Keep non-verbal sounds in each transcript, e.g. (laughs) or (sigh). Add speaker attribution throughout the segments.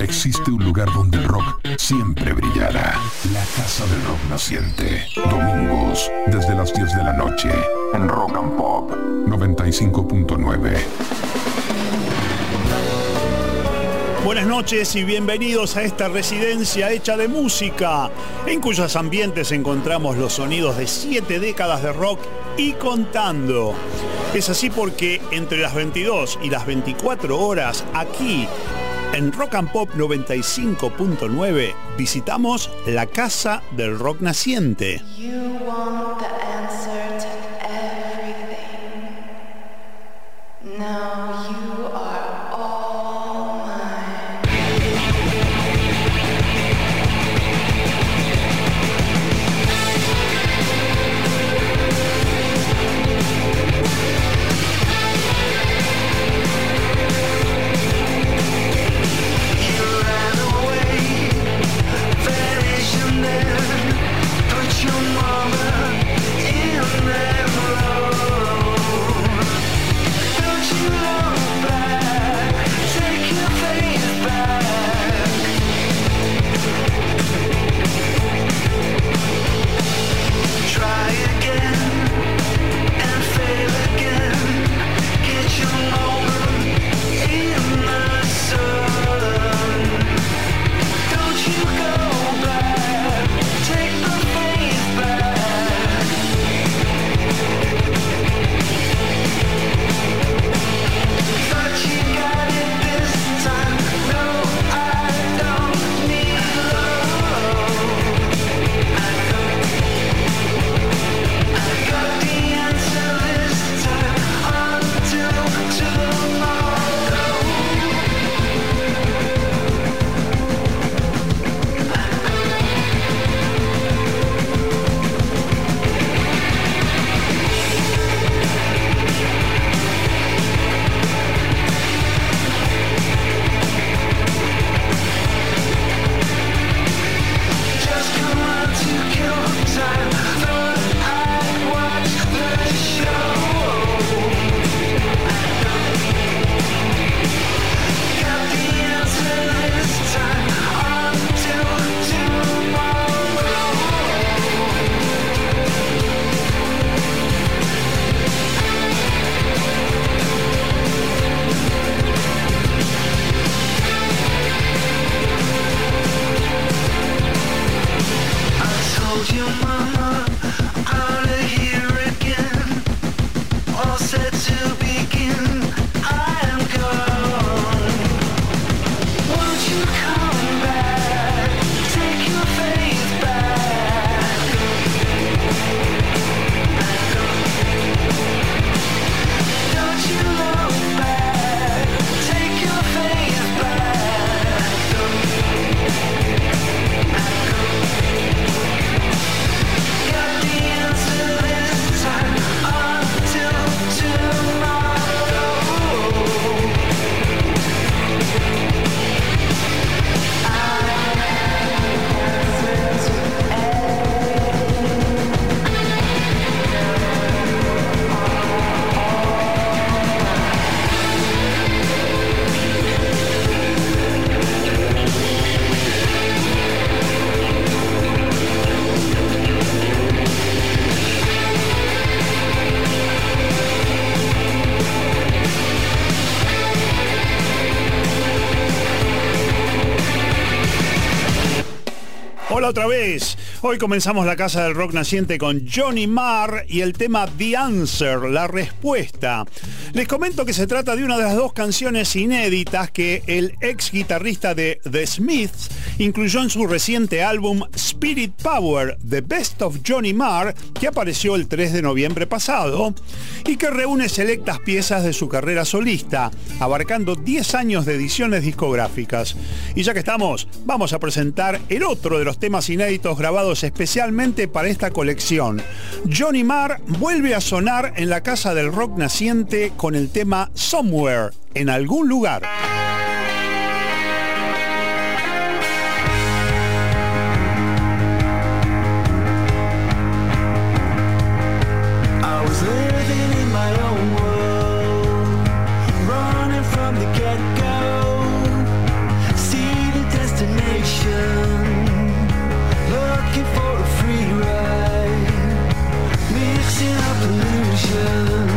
Speaker 1: existe un lugar donde el rock siempre brillará. La Casa del Rock Naciente. Domingos, desde las 10 de la noche, en Rock and Pop 95.9.
Speaker 2: Buenas noches y bienvenidos a esta residencia hecha de música, en cuyos ambientes encontramos los sonidos de siete décadas de rock y contando. Es así porque entre las 22 y las 24 horas aquí en Rock and Pop 95.9 visitamos la Casa del Rock Naciente. Hoy comenzamos la Casa del Rock Naciente con Johnny Marr y el tema The Answer, la respuesta. Les comento que se trata de una de las dos canciones inéditas que el ex guitarrista de The Smiths incluyó en su reciente álbum Spirit Power, The Best of Johnny Marr, que apareció el 3 de noviembre pasado, y que reúne selectas piezas de su carrera solista, abarcando 10 años de ediciones discográficas. Y ya que estamos, vamos a presentar el otro de los temas inéditos grabados especialmente para esta colección. Johnny Marr vuelve a sonar en la casa del rock naciente con el tema Somewhere, en algún lugar. vision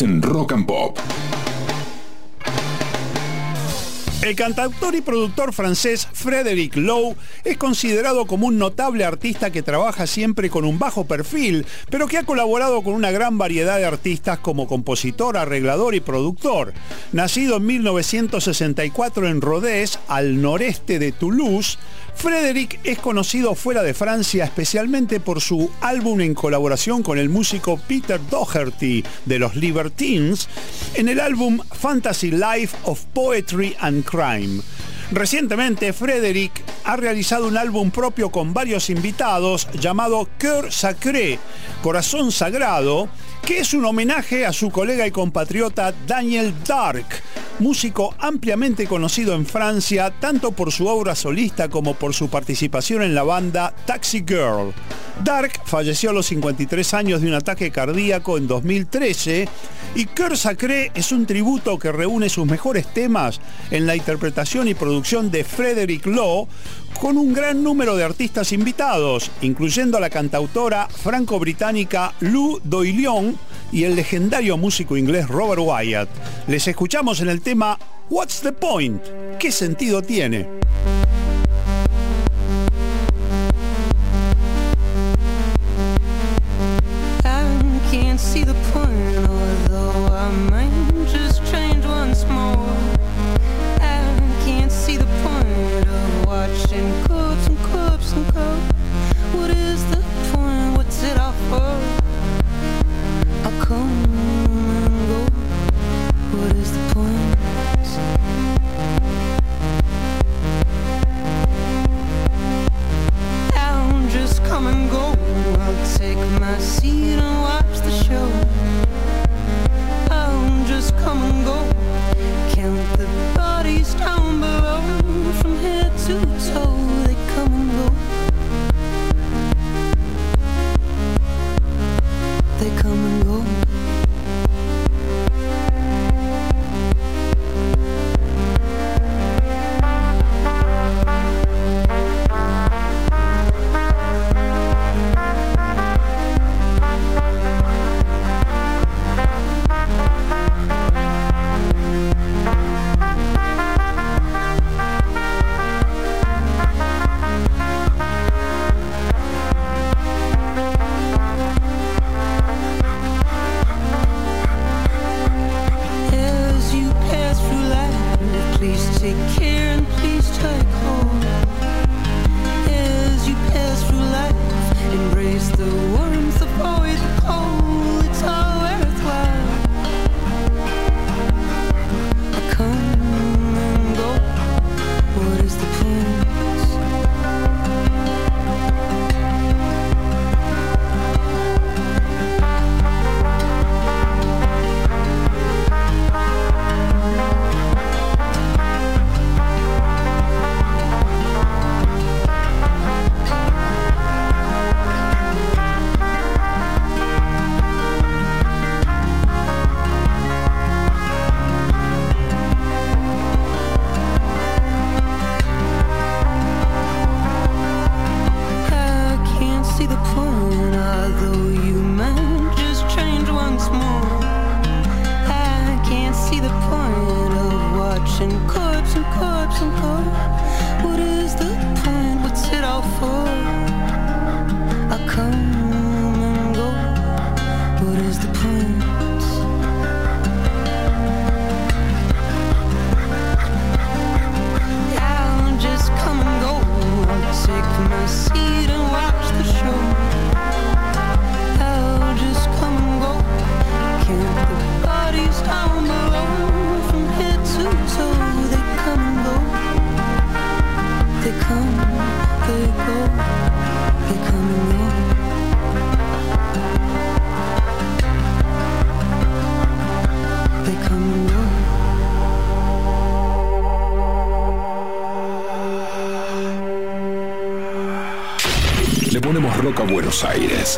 Speaker 2: En Rock and Pop.
Speaker 3: El cantautor y productor francés Frédéric Lowe es considerado como un notable artista que trabaja siempre con un bajo perfil, pero que ha colaborado con una gran variedad de artistas como compositor, arreglador y productor. Nacido en 1964 en Rodez, al noreste de Toulouse, Frederick es conocido fuera de Francia especialmente por su álbum en colaboración con el músico Peter Doherty de los Libertines en el álbum Fantasy Life of Poetry and Crime. Recientemente, Frederick ha realizado un álbum propio con varios invitados llamado Cœur Sacré, Corazón Sagrado, que es un homenaje a su colega y compatriota Daniel Dark, músico ampliamente conocido en Francia tanto por su obra solista como por su participación en la banda Taxi Girl. Dark falleció a los 53 años de un ataque cardíaco en 2013 y Cœur Sacré es un tributo que reúne sus mejores temas en la interpretación y producción de Frederick Law con un gran número de artistas invitados, incluyendo a la cantautora franco-británica Lou Doilion y el legendario músico inglés Robert Wyatt. Les escuchamos en el tema What's the Point? ¿Qué sentido tiene?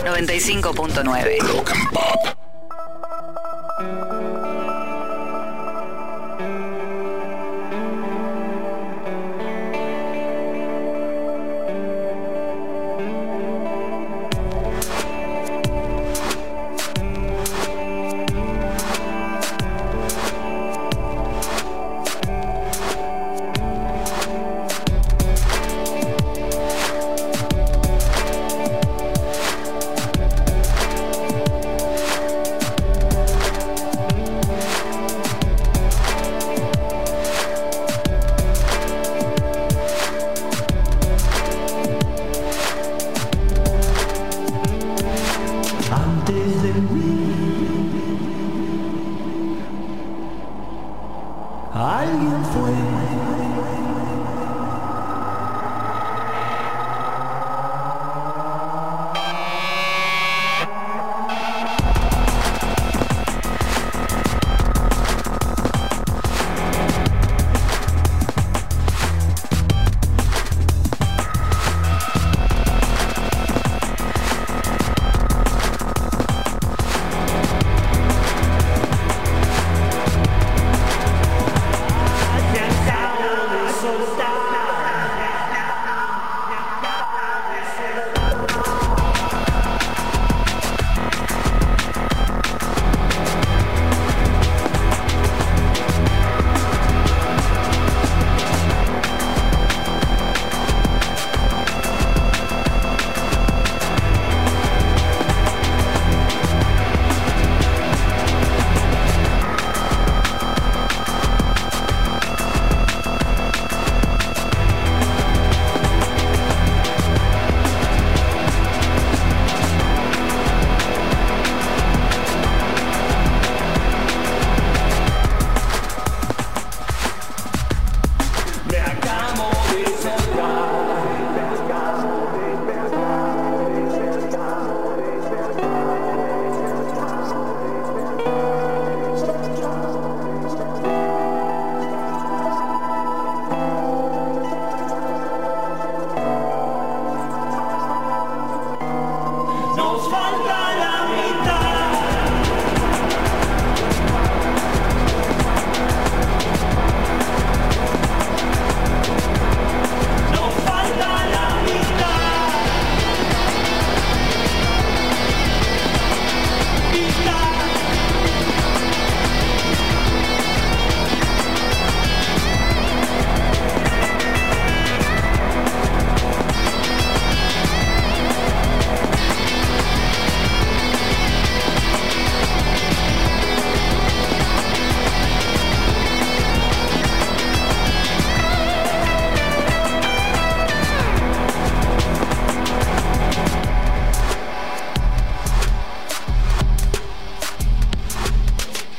Speaker 4: 95.9.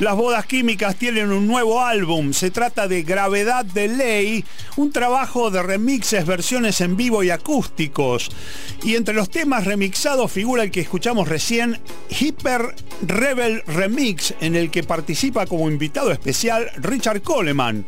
Speaker 3: Las bodas químicas tienen un nuevo álbum. Se trata de Gravedad de Ley, un trabajo de remixes, versiones en vivo y acústicos. Y entre los temas remixados figura el que escuchamos recién, Hyper Rebel Remix, en el que participa como invitado especial Richard Coleman.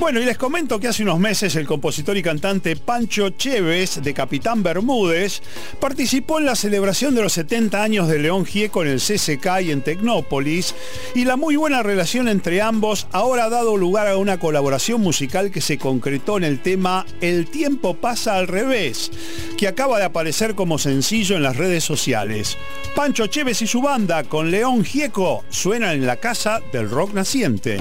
Speaker 3: Bueno, y les comento que hace unos meses el compositor y cantante Pancho Chévez, de Capitán Bermúdez, participó en la celebración de los 70 años de León Gieco en el CCK y en Tecnópolis, y la muy buena relación entre ambos ahora ha dado lugar a una colaboración musical que se concretó en el tema El tiempo pasa al revés, que acaba de aparecer como sencillo en las redes sociales. Pancho Chévez y su banda con León Gieco suenan en la casa del rock naciente.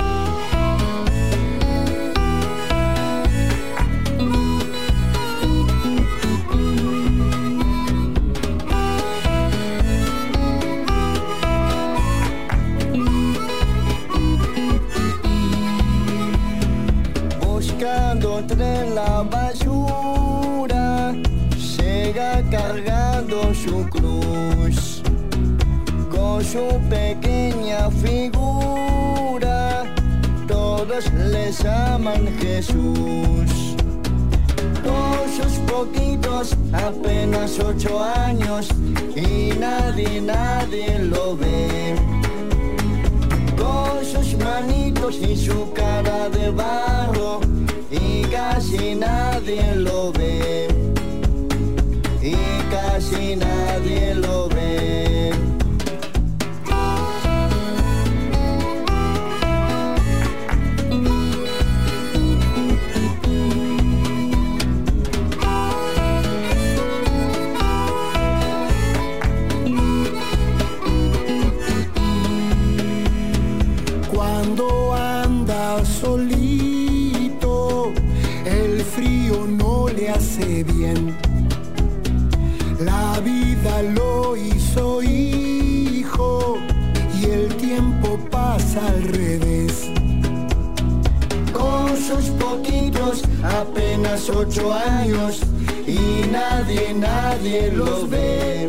Speaker 5: Poquitos, apenas ocho años, y nadie, nadie lo ve con sus manitos y su cara de barro y casi nadie lo ve y casi nadie lo ve. Apenas ocho años y nadie, nadie lo ve.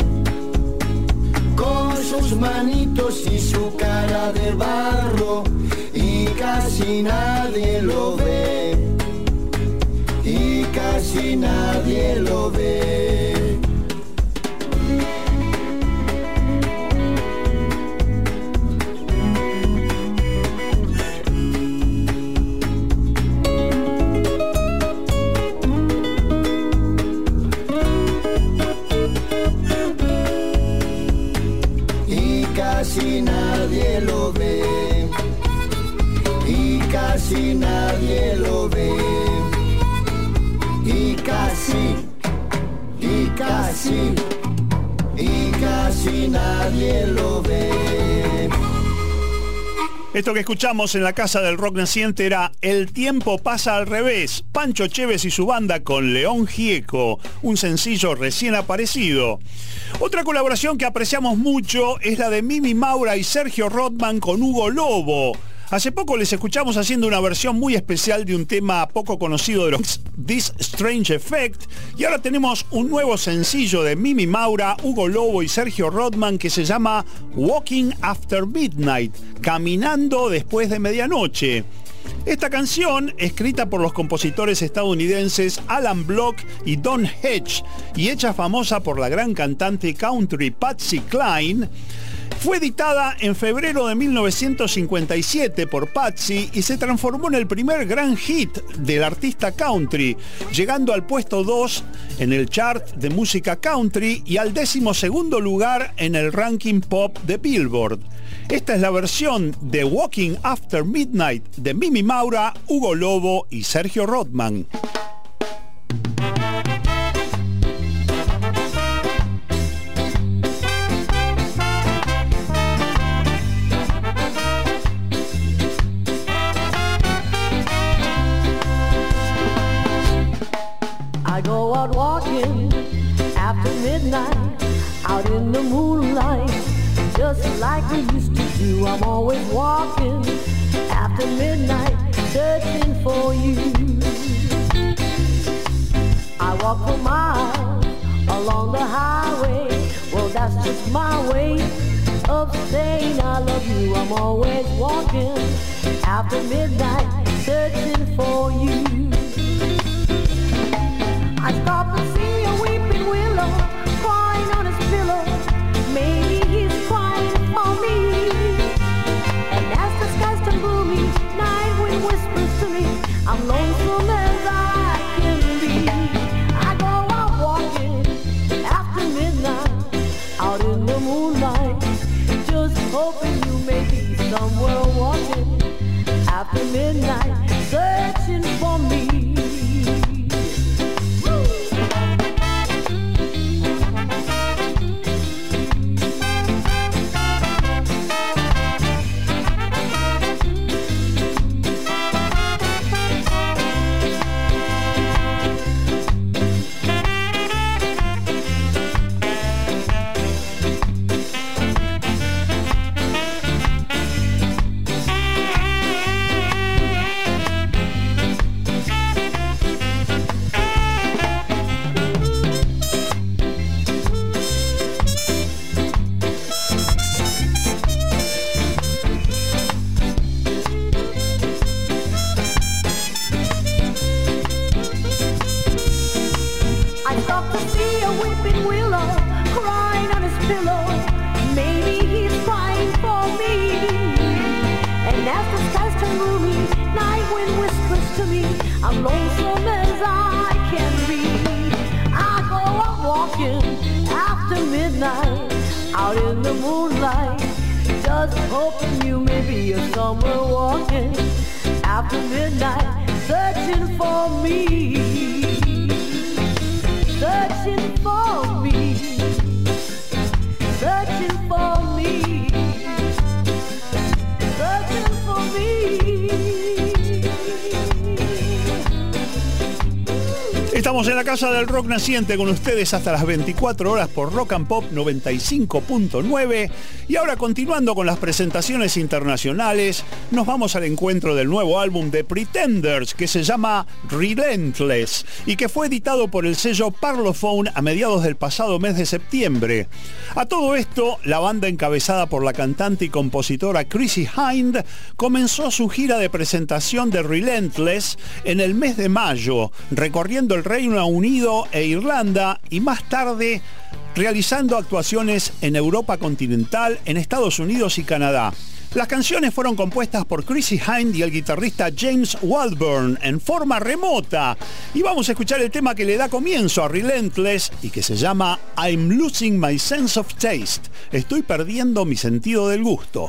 Speaker 5: Con sus manitos y su cara de barro y casi nadie lo ve. Y casi nadie lo ve. Casi nadie lo ve. Y casi, y casi, y casi nadie lo ve.
Speaker 3: Esto que escuchamos en la casa del rock naciente era El tiempo pasa al revés, Pancho Chévez y su banda con León Gieco, un sencillo recién aparecido. Otra colaboración que apreciamos mucho es la de Mimi Maura y Sergio Rodman con Hugo Lobo. Hace poco les escuchamos haciendo una versión muy especial de un tema poco conocido de los This Strange Effect y ahora tenemos un nuevo sencillo de Mimi Maura, Hugo Lobo y Sergio Rodman que se llama Walking After Midnight, Caminando después de medianoche. Esta canción, escrita por los compositores estadounidenses Alan Block y Don Hedge y hecha famosa por la gran cantante country Patsy Cline, fue editada en febrero de 1957 por Patsy y se transformó en el primer gran hit del artista country, llegando al puesto 2 en el chart de música country y al décimo segundo lugar en el ranking pop de Billboard. Esta es la versión de Walking After Midnight de Mimi Maura, Hugo Lobo y Sergio Rodman.
Speaker 6: Like we used to do. I'm always walking after midnight, searching for you. I walk for miles along the highway, well that's just my way of saying I love you. I'm always walking after midnight, searching for you. I'm lonesome as I can be. I go out walking after midnight, out in the moonlight, just hoping you may be somewhere walking after midnight,
Speaker 3: Casa del Rock Naciente con ustedes hasta las 24 horas por Rock and Pop 95.9 y ahora continuando con las presentaciones internacionales, nos vamos al encuentro del nuevo álbum de Pretenders que se llama Relentless y que fue editado por el sello Parlophone a mediados del pasado mes de septiembre. A todo esto, la banda encabezada por la cantante y compositora Chrissy Hind comenzó su gira de presentación de Relentless en el mes de mayo, recorriendo el Reino Unido e Irlanda y más tarde realizando actuaciones en Europa continental, en Estados Unidos y Canadá. Las canciones fueron compuestas por Chrissy Hind y el guitarrista James Waldburn en forma remota. Y vamos a escuchar el tema que le da comienzo a Relentless y que se llama I'm Losing My Sense of Taste. Estoy perdiendo mi sentido del gusto.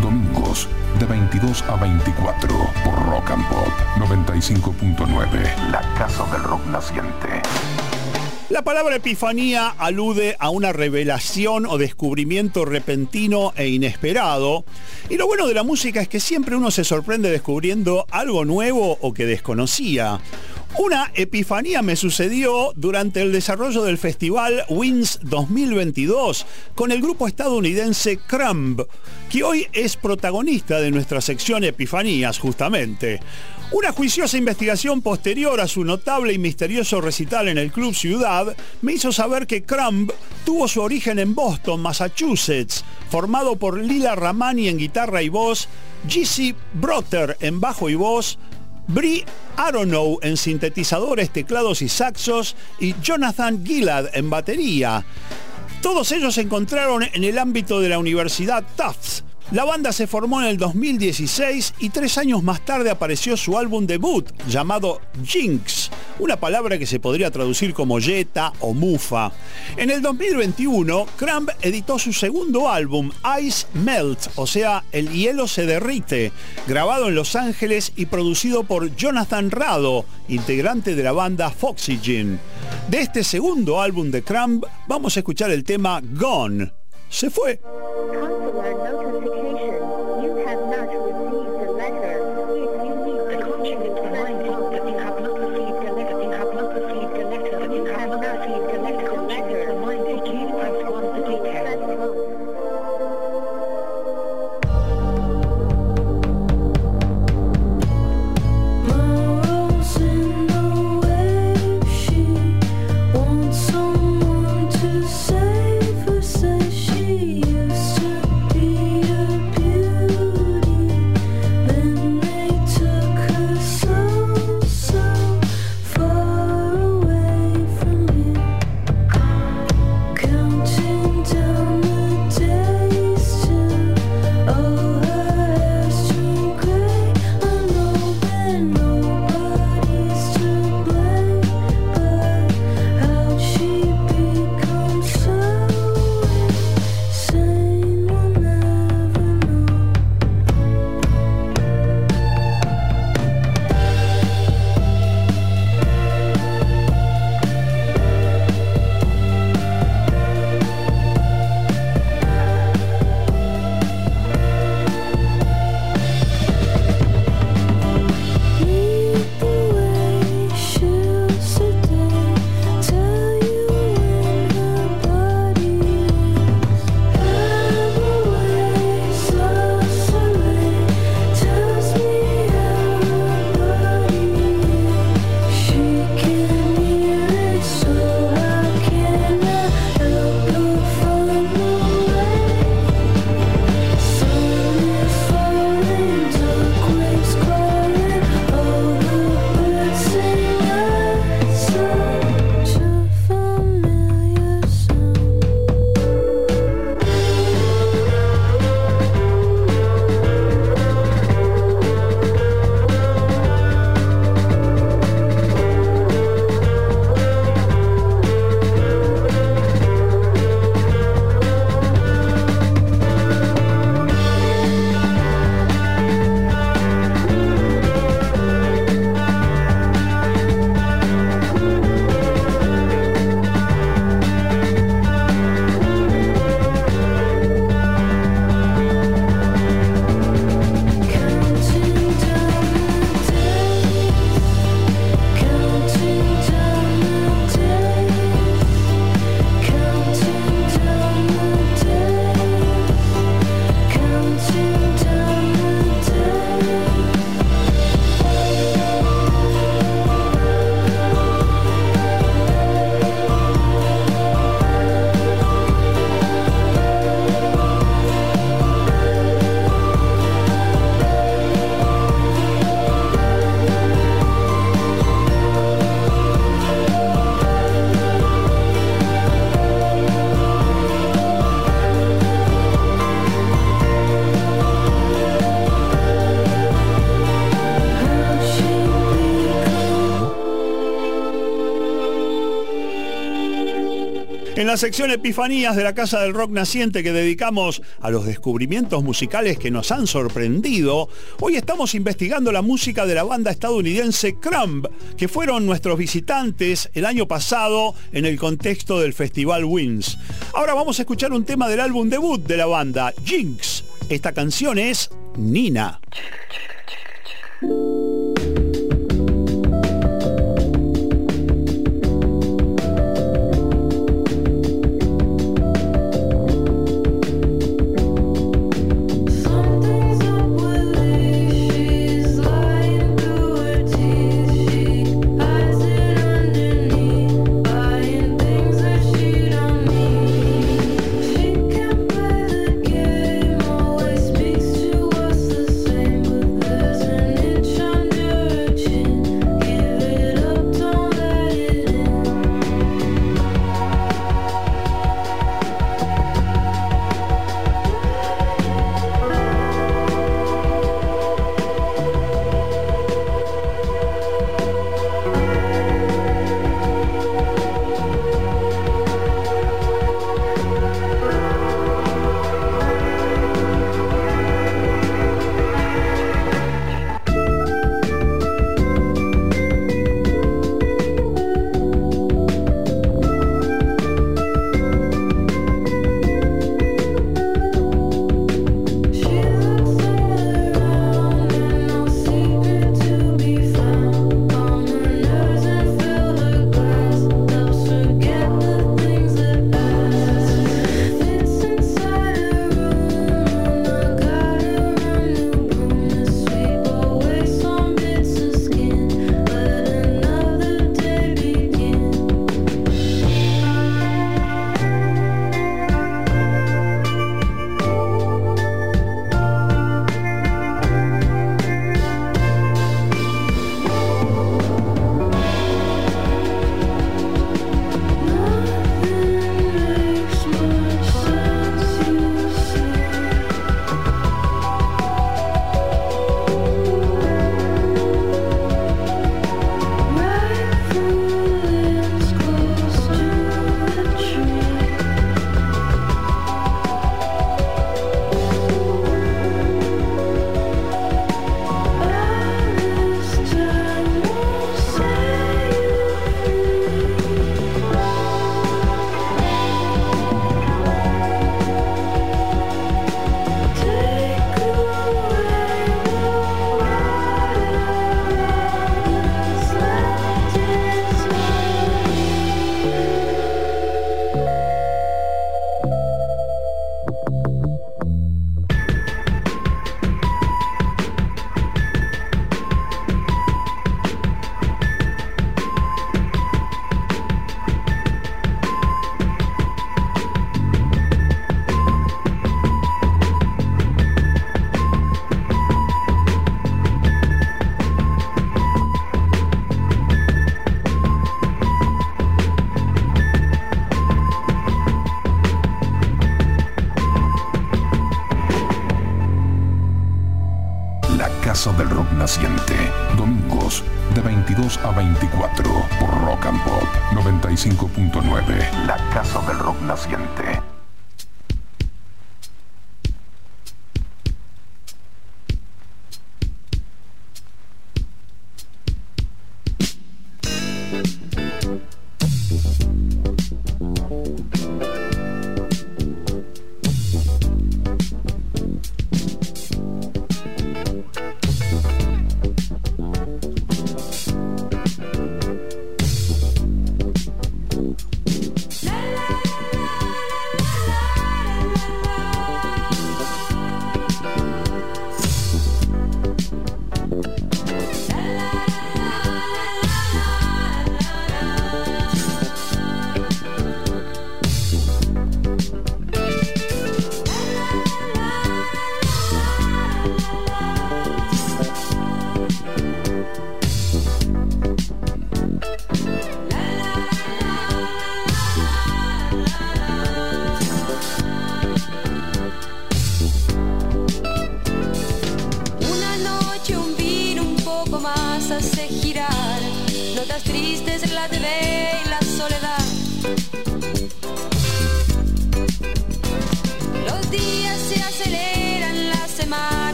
Speaker 1: Domingos de 22 a 24 por Rock and Pop 95.9. La Casa del Rock Naciente.
Speaker 3: La palabra epifanía alude a una revelación o descubrimiento repentino e inesperado. Y lo bueno de la música es que siempre uno se sorprende descubriendo algo nuevo o que desconocía. Una epifanía me sucedió durante el desarrollo del festival WINS 2022 con el grupo estadounidense Crumb, que hoy es protagonista de nuestra sección Epifanías justamente. Una juiciosa investigación posterior a su notable y misterioso recital en el Club Ciudad me hizo saber que Crumb tuvo su origen en Boston, Massachusetts, formado por Lila Ramani en guitarra y voz, G.C. Brotter en bajo y voz, Brie Aronow en sintetizadores, teclados y saxos y Jonathan Gillard en batería. Todos ellos se encontraron en el ámbito de la Universidad Tufts la banda se formó en el 2016 y tres años más tarde apareció su álbum debut llamado Jinx, una palabra que se podría traducir como yeta o mufa. En el 2021, Cramp editó su segundo álbum, Ice Melt, o sea, El hielo se derrite, grabado en Los Ángeles y producido por Jonathan Rado, integrante de la banda Foxygen. De este segundo álbum de Cramp, vamos a escuchar el tema Gone. Se fue.
Speaker 7: Say for say she used to be a
Speaker 8: la sección Epifanías de la Casa del Rock Naciente que dedicamos a los descubrimientos musicales que nos han sorprendido, hoy estamos investigando la música de la banda estadounidense Crumb, que fueron nuestros visitantes el año pasado en el contexto del Festival Wins. Ahora vamos a escuchar un tema del álbum debut de la banda, Jinx. Esta canción es Nina.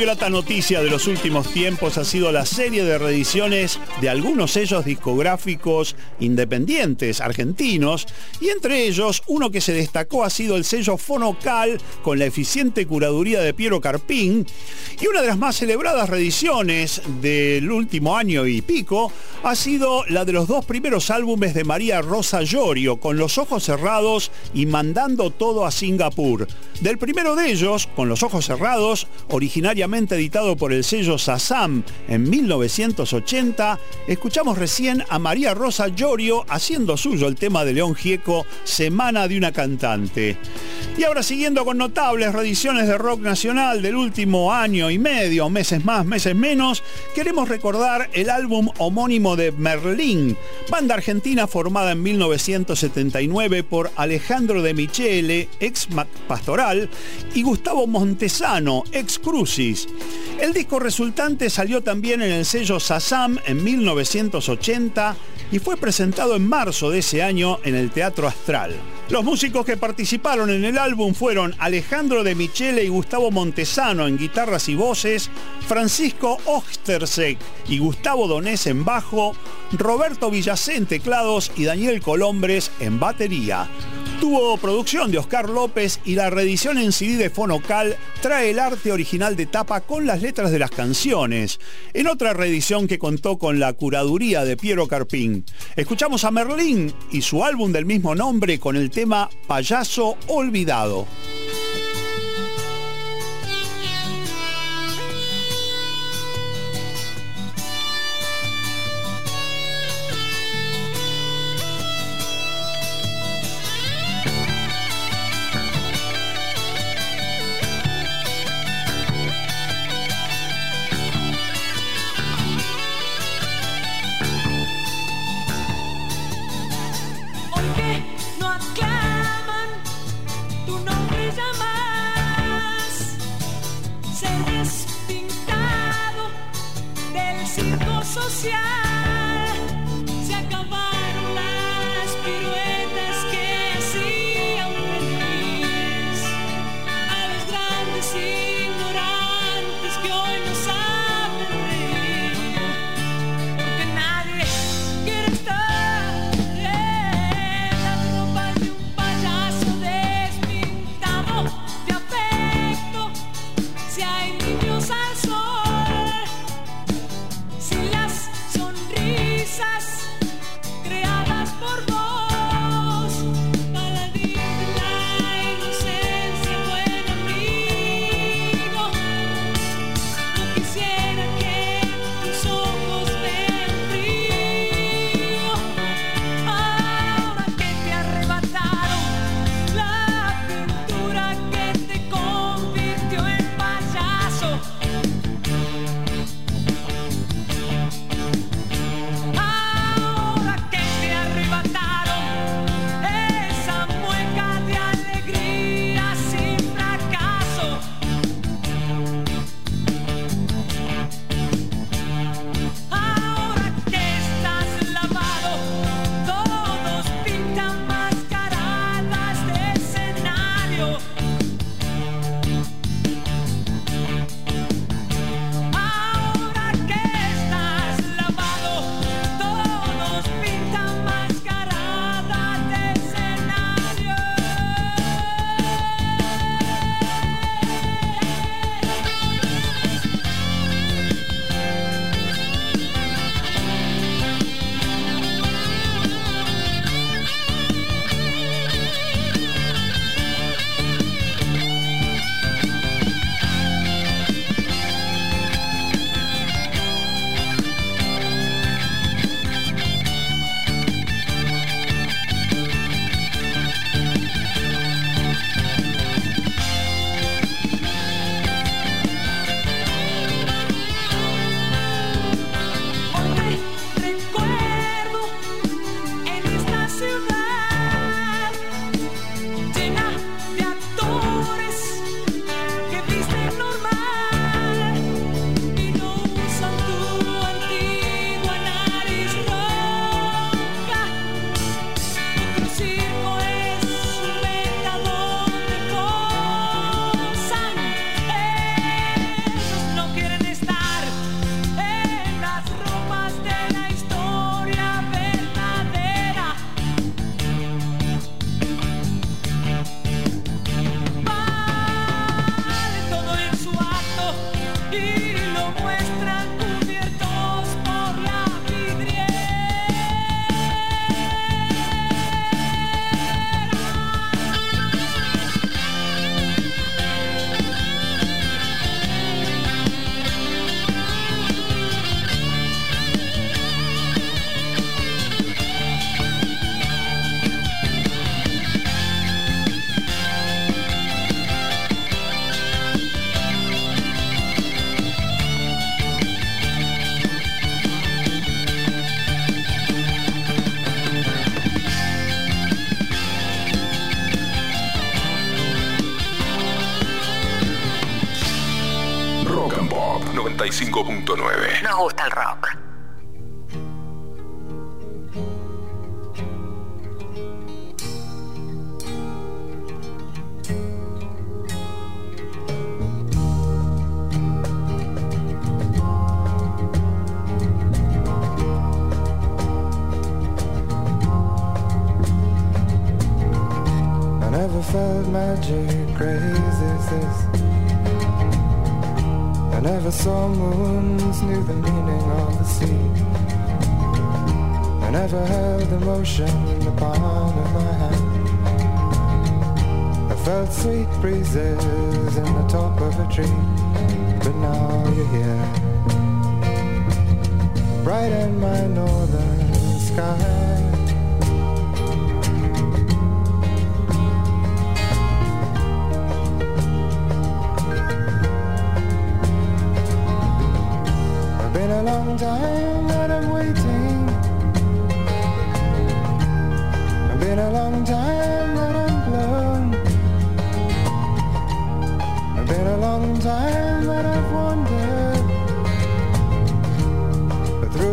Speaker 3: Muy grata noticia de los últimos tiempos ha sido la serie de reediciones de algunos sellos discográficos independientes argentinos y entre ellos uno que se destacó ha sido el sello Fonocal con la eficiente curaduría de Piero Carpín y una de las más celebradas reediciones del último año y pico ha sido la de los dos primeros álbumes de María Rosa Llorio con los ojos cerrados y mandando todo a Singapur. Del primero de ellos, con los ojos cerrados, originariamente editado por el sello Sasam en 1980, escuchamos recién a María Rosa Llorio haciendo suyo el tema de León Gieco, Semana de una cantante. Y ahora siguiendo con notables reediciones de rock nacional del último año y medio, meses más, meses menos, queremos recordar el álbum homónimo de Merlín, banda argentina formada en 1979 por Alejandro de Michele, ex Pastoral, y Gustavo Montesano, ex Crucis. El disco resultante salió también en el sello Sasam en 1980 y fue presentado en marzo de ese año en el Teatro Astral. Los músicos que participaron en el álbum fueron Alejandro de Michele y Gustavo Montesano en guitarras y voces, Francisco Ostersek y Gustavo Donés en bajo, Roberto Villacé en teclados y Daniel Colombres en batería.
Speaker 9: Tuvo producción de Oscar López y la reedición en CD de Fonocal trae el arte original de tapa con las letras de las canciones, en otra reedición que contó con la curaduría de Piero Carpín. Escuchamos a Merlín y su álbum del mismo nombre con el tema Payaso Olvidado.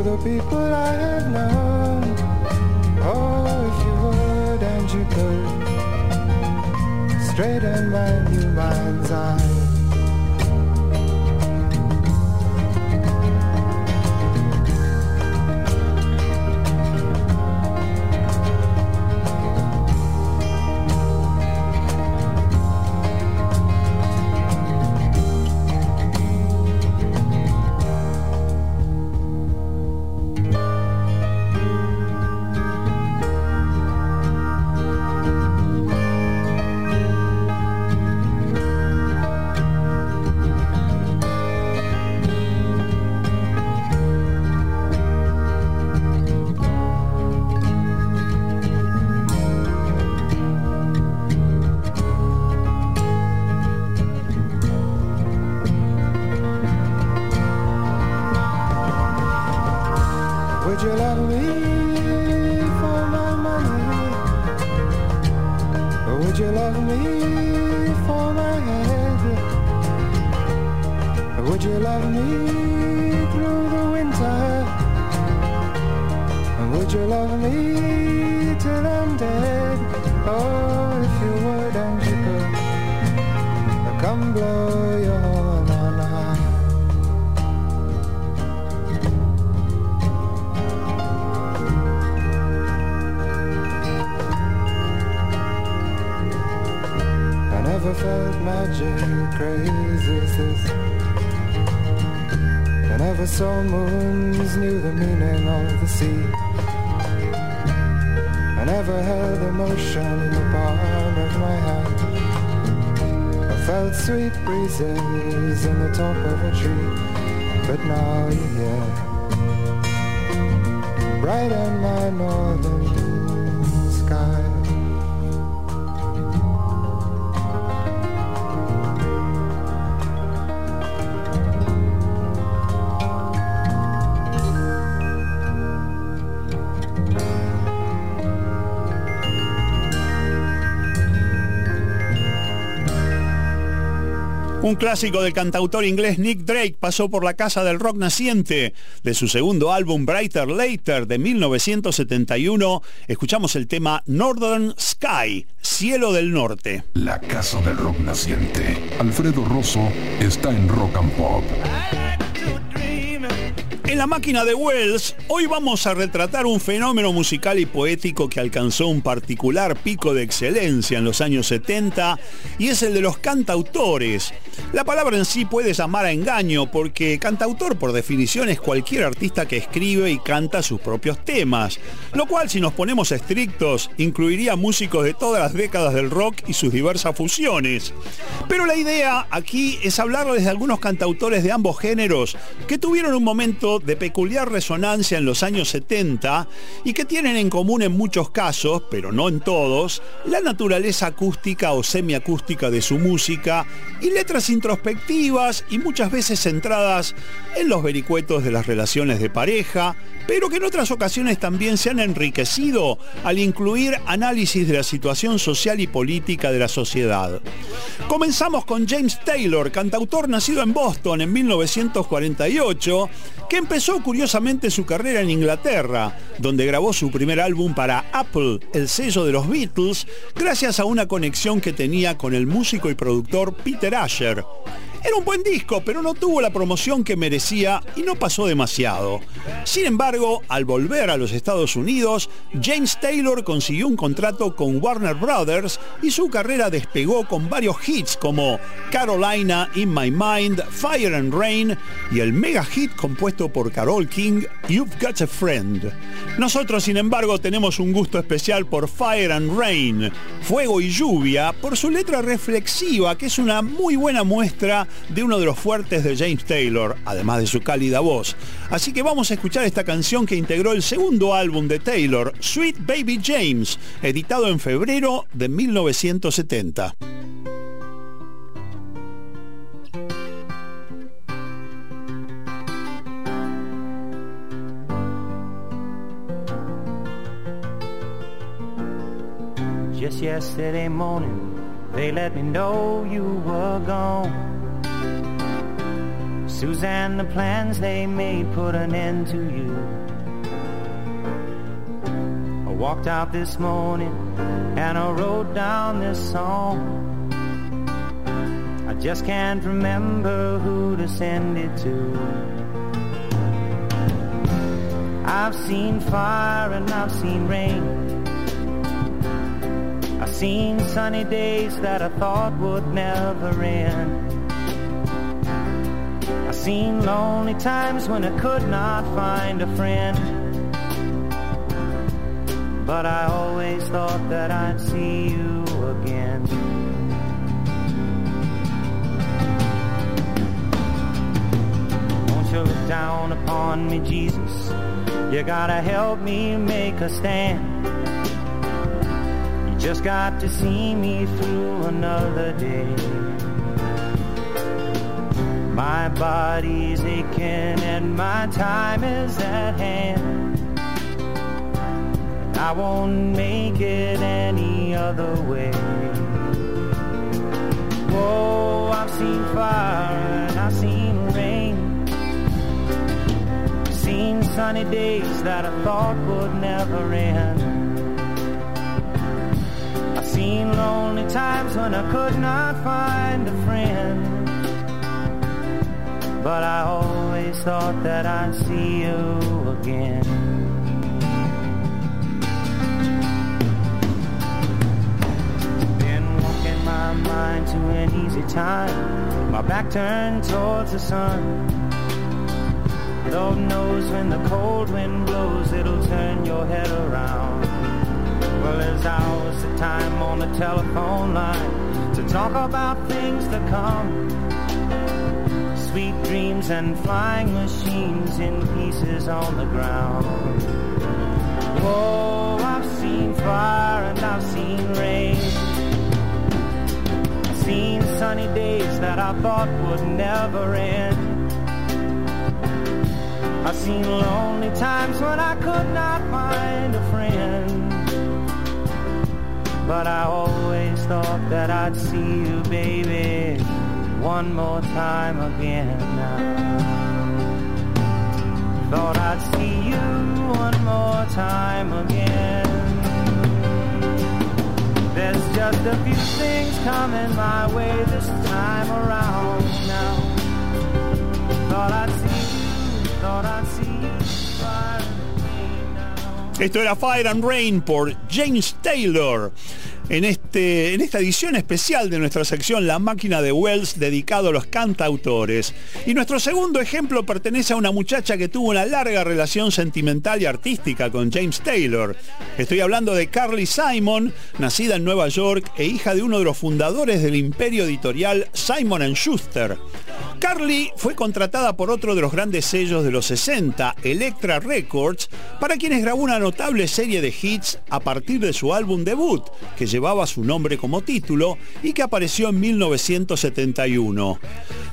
Speaker 10: The people I have known. Oh, if you would and you could. Straighten my new mind's eye. Sweet breezes in the top of a tree, but now you're here.
Speaker 3: Un clásico del cantautor inglés Nick Drake pasó por la casa del rock naciente. De su segundo álbum Brighter Later de 1971, escuchamos el tema Northern Sky, Cielo del Norte.
Speaker 2: La casa del rock naciente. Alfredo Rosso está en Rock and Pop.
Speaker 3: En la máquina de Wells, hoy vamos a retratar un fenómeno musical y poético que alcanzó un particular pico de excelencia en los años 70 y es el de los cantautores. La palabra en sí puede llamar a engaño porque cantautor por definición es cualquier artista que escribe y canta sus propios temas, lo cual si nos ponemos estrictos incluiría músicos de todas las décadas del rock y sus diversas fusiones. Pero la idea aquí es hablarles de algunos cantautores de ambos géneros que tuvieron un momento de peculiar resonancia en los años 70 y que tienen en común en muchos casos, pero no en todos, la naturaleza acústica o semiacústica de su música y letras introspectivas y muchas veces centradas en los vericuetos de las relaciones de pareja, pero que en otras ocasiones también se han enriquecido al incluir análisis de la situación social y política de la sociedad. Comenzamos con James Taylor, cantautor nacido en Boston en 1948, que empezó curiosamente su carrera en Inglaterra, donde grabó su primer álbum para Apple, el sello de los Beatles, gracias a una conexión que tenía con el músico y productor Peter Asher. Era un buen disco, pero no tuvo la promoción que merecía y no pasó demasiado. Sin embargo, al volver a los Estados Unidos, James Taylor consiguió un contrato con Warner Brothers y su carrera despegó con varios hits como Carolina, In My Mind, Fire and Rain y el mega hit compuesto por Carole King, You've Got a Friend. Nosotros, sin embargo, tenemos un gusto especial por Fire and Rain, Fuego y Lluvia, por su letra reflexiva, que es una muy buena muestra de uno de los fuertes de James Taylor, además de su cálida voz. Así que vamos a escuchar esta canción que integró el segundo álbum de Taylor, Sweet Baby James, editado en febrero de 1970.
Speaker 11: Just yesterday morning, they let me know you were gone. Suzanne, the plans they made put an end to you. I walked out this morning and I wrote down this song. I just can't remember who to send it to. I've seen fire and I've seen rain. I've seen sunny days that I thought would never end. I've seen lonely times when I could not find a friend. But I always thought that I'd see you again. Won't you look down upon me, Jesus? You gotta help me make a stand. You just got to see me through another day. My body's aching and my time is at hand. I won't make it any other way. Whoa, I've seen fire and I've seen rain. Seen sunny days that I thought would never end. I've seen lonely times when I could not find a friend. But I always thought that I'd see you again. Been walking my mind to an easy time. My back turned towards the sun. Lord knows when the cold wind blows, it'll turn your head around. Well, there's hours of time on the telephone line to talk about things to come. Sweet dreams and flying machines in pieces on the ground. Whoa, I've seen fire and I've seen rain. I've seen sunny days that I thought would never end. I've seen lonely times when I could not find a friend. But I always thought that I'd see you, baby, one more time again now. Thought I'd see you one more time again. There's just a few things coming my way this time around now. Thought I'd see you, thought I'd see you. fire.
Speaker 3: Esto era Fire and Rain por James Taylor. En, este, en esta edición especial de nuestra sección La máquina de Wells dedicado a los cantautores. Y nuestro segundo ejemplo pertenece a una muchacha que tuvo una larga relación sentimental y artística con James Taylor. Estoy hablando de Carly Simon, nacida en Nueva York e hija de uno de los fundadores del imperio editorial Simon ⁇ Schuster. Carly fue contratada por otro de los grandes sellos de los 60, Electra Records, para quienes grabó una notable serie de hits a partir de su álbum debut, que llevaba su nombre como título y que apareció en 1971.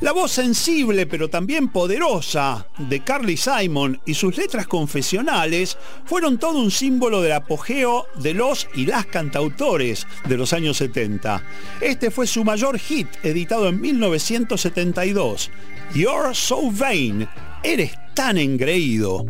Speaker 3: La voz sensible pero también poderosa de Carly Simon y sus letras confesionales fueron todo un símbolo del apogeo de los y las cantautores de los años 70. Este fue su mayor hit, editado en 1972. You're so vain. Eres tan engreído.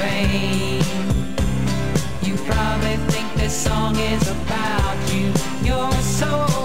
Speaker 12: rain. You probably think this song is about you. You're so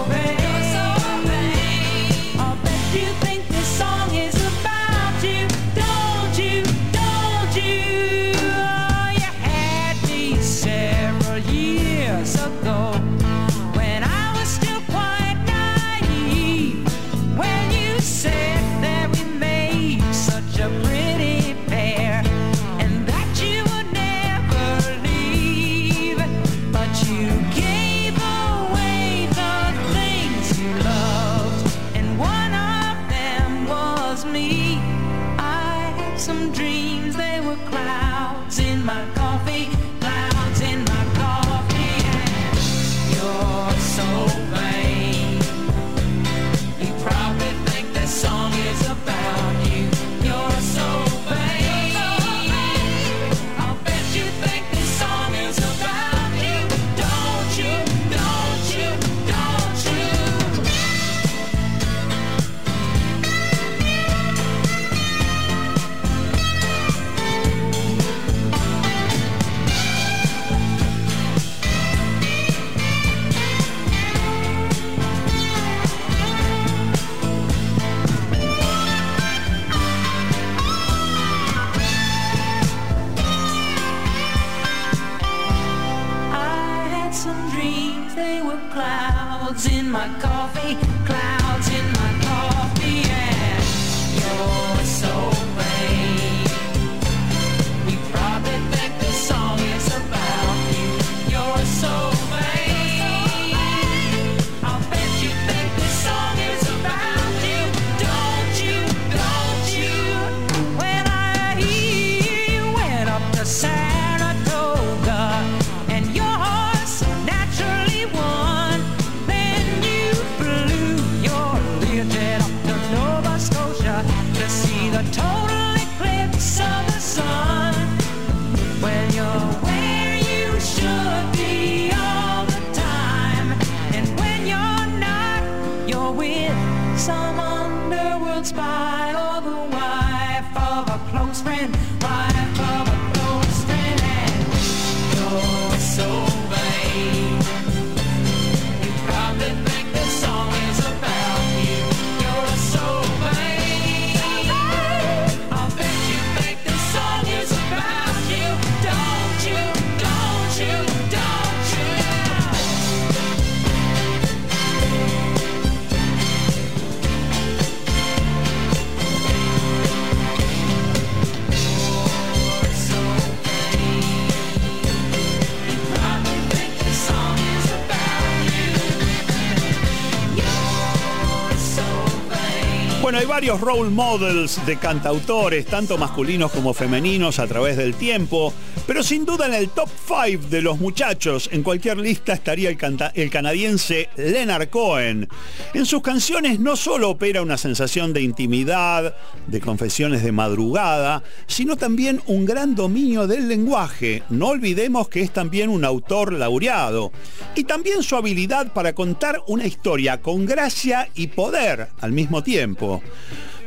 Speaker 3: varios role models de cantautores, tanto masculinos como femeninos, a través del tiempo, pero sin duda en el top 5 de los muchachos, en cualquier lista estaría el, el canadiense Leonard Cohen. En sus canciones no solo opera una sensación de intimidad, de confesiones de madrugada, sino también un gran dominio del lenguaje. No olvidemos que es también un autor laureado. Y también su habilidad para contar una historia con gracia y poder al mismo tiempo.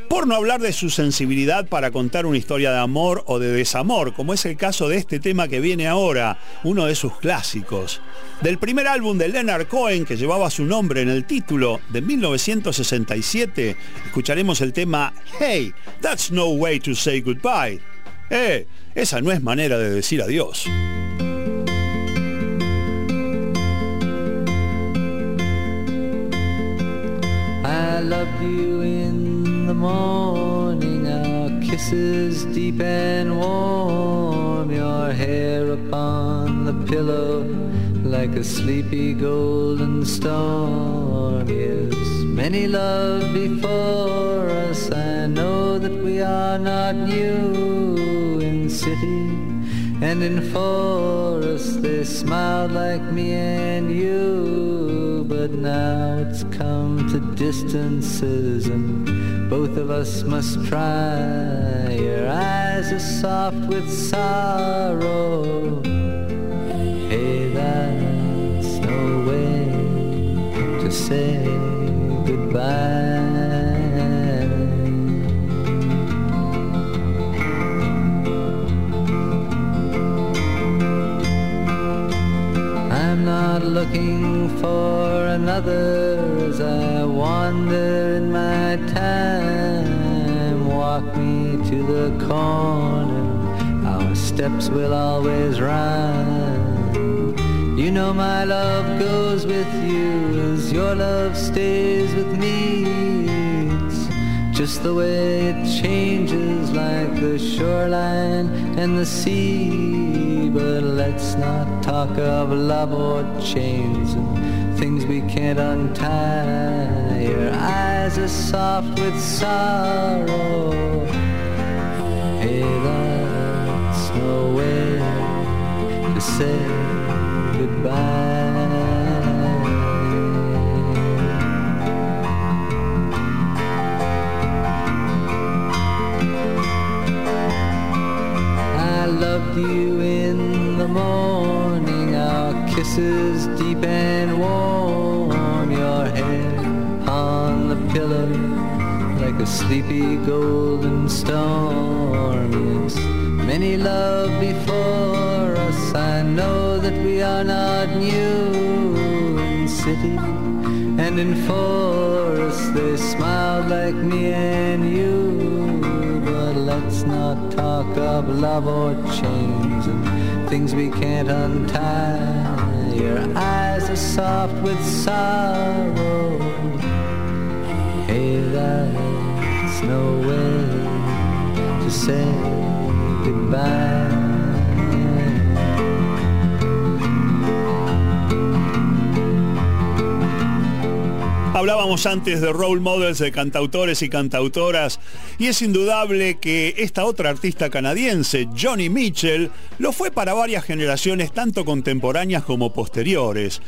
Speaker 3: Por no hablar de su sensibilidad para contar una historia de amor o de desamor, como es el caso de este tema que viene ahora, uno de sus clásicos. Del primer álbum de Leonard Cohen, que llevaba su nombre en el título, de 1967, escucharemos el tema Hey, that's no way to say goodbye. Eh, esa no es manera de decir adiós.
Speaker 13: I loved you in the morning, our kisses deep and warm, your hair upon the pillow like a sleepy golden storm. Yes, many love before us, I know that we are not new in city and in forest they smiled like me and you but now it's come to distances and both of us must try. Your eyes are soft with sorrow. Hey that's no way to say goodbye looking for another as I wander in my time. Walk me to the corner, our steps will always rhyme. You know my love goes with you as your love stays with me. It's just the way it changes like the shoreline and the sea. But let's not talk of love or chains and things we can't untie. Your eyes are soft with sorrow. Hey, that's no way to say goodbye. I loved you morning, our kisses deep and warm, your head on the pillow like a sleepy golden storm. Yes, many love before us, I know that we are not new in city and in forest they smiled like me and you. But let's not talk of love or and things we can't untie.
Speaker 14: Your eyes are soft with sorrow. Hey, that's no way to say goodbye.
Speaker 3: Hablábamos antes de role models de cantautores y cantautoras y es indudable que esta otra artista canadiense, Johnny Mitchell, lo fue para varias generaciones tanto contemporáneas como posteriores.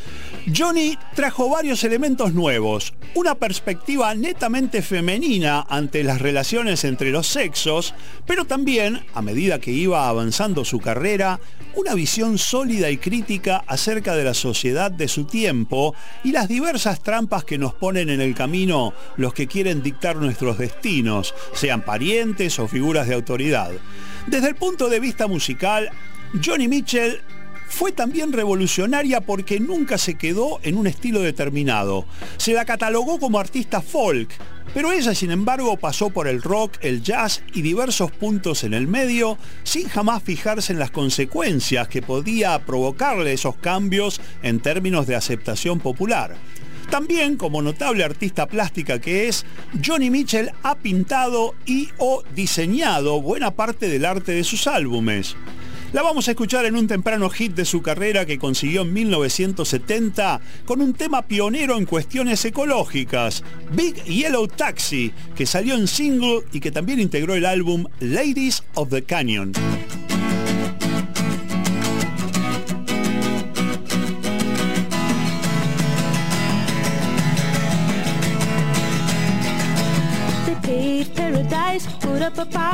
Speaker 3: Johnny trajo varios elementos nuevos, una perspectiva netamente femenina ante las relaciones entre los sexos, pero también, a medida que iba avanzando su carrera, una visión sólida y crítica acerca de la sociedad de su tiempo y las diversas trampas que nos ponen en el camino los que quieren dictar nuestros destinos, sean parientes o figuras de autoridad. Desde el punto de vista musical, Johnny Mitchell fue también revolucionaria porque nunca se quedó en un estilo determinado. Se la catalogó como artista folk, pero ella sin embargo pasó por el rock, el jazz y diversos puntos en el medio sin jamás fijarse en las consecuencias que podía provocarle esos cambios en términos de aceptación popular. También, como notable artista plástica que es, Johnny Mitchell ha pintado y o diseñado buena parte del arte de sus álbumes. La vamos a escuchar en un temprano hit de su carrera que consiguió en 1970 con un tema pionero en cuestiones ecológicas, Big Yellow Taxi, que salió en single y que también integró el álbum Ladies of the Canyon.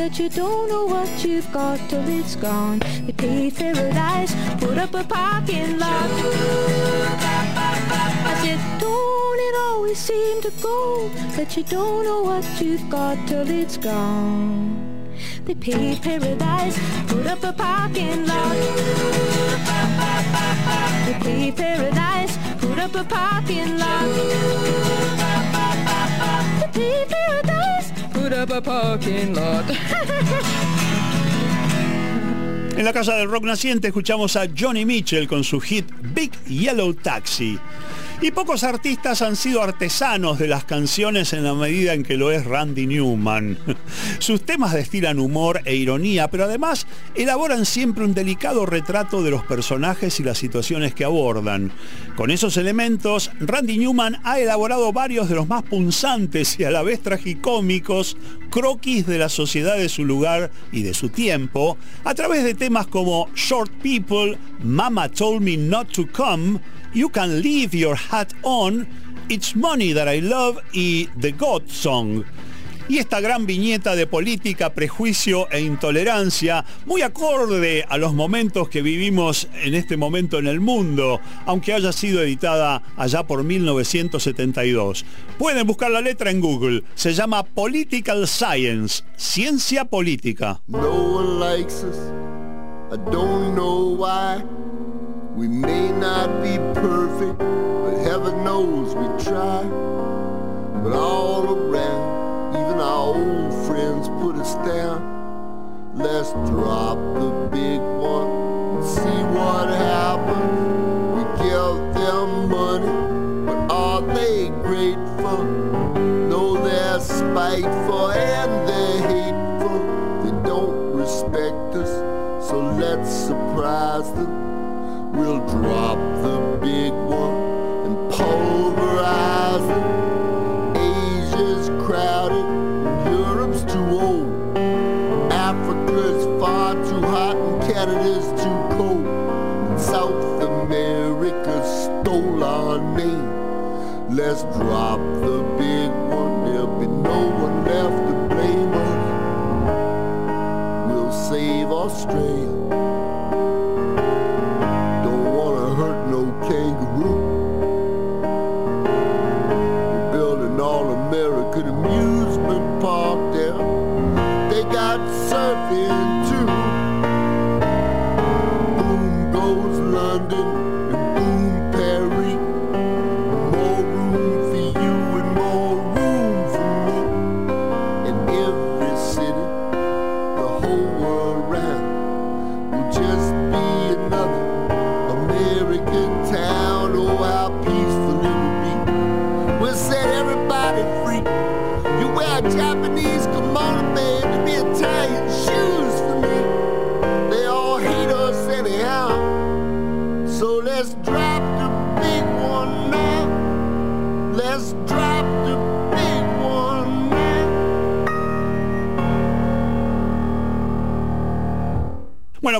Speaker 15: that you don't know what you've got till it's gone? They paved paradise, put up a parking lot. I said, don't it always seem to go that you don't know what you've got till it's gone? They paved paradise, put up a parking lot. They paved paradise, put up a parking lot. They paved paradise, (laughs)
Speaker 3: En la casa del rock naciente escuchamos a Johnny Mitchell con su hit Big Yellow Taxi. Y pocos artistas han sido artesanos de las canciones en la medida en que lo es Randy Newman. (laughs) Sus temas destilan humor e ironía, pero además elaboran siempre un delicado retrato de los personajes y las situaciones que abordan. Con esos elementos, Randy Newman ha elaborado varios de los más punzantes y a la vez tragicómicos croquis de la sociedad de su lugar y de su tiempo, a través de temas como Short People, Mama Told Me Not to Come, You Can Leave Your Hat On, It's Money That I Love y The God Song. Y esta gran viñeta de política, prejuicio e intolerancia, muy acorde a los momentos que vivimos en este momento en el mundo, aunque haya sido editada allá por 1972. Pueden buscar la letra en Google, se llama Political Science, ciencia política.
Speaker 16: We may not be perfect, but Heaven knows we try, but all around, even our old friends put us down. Let's drop the big one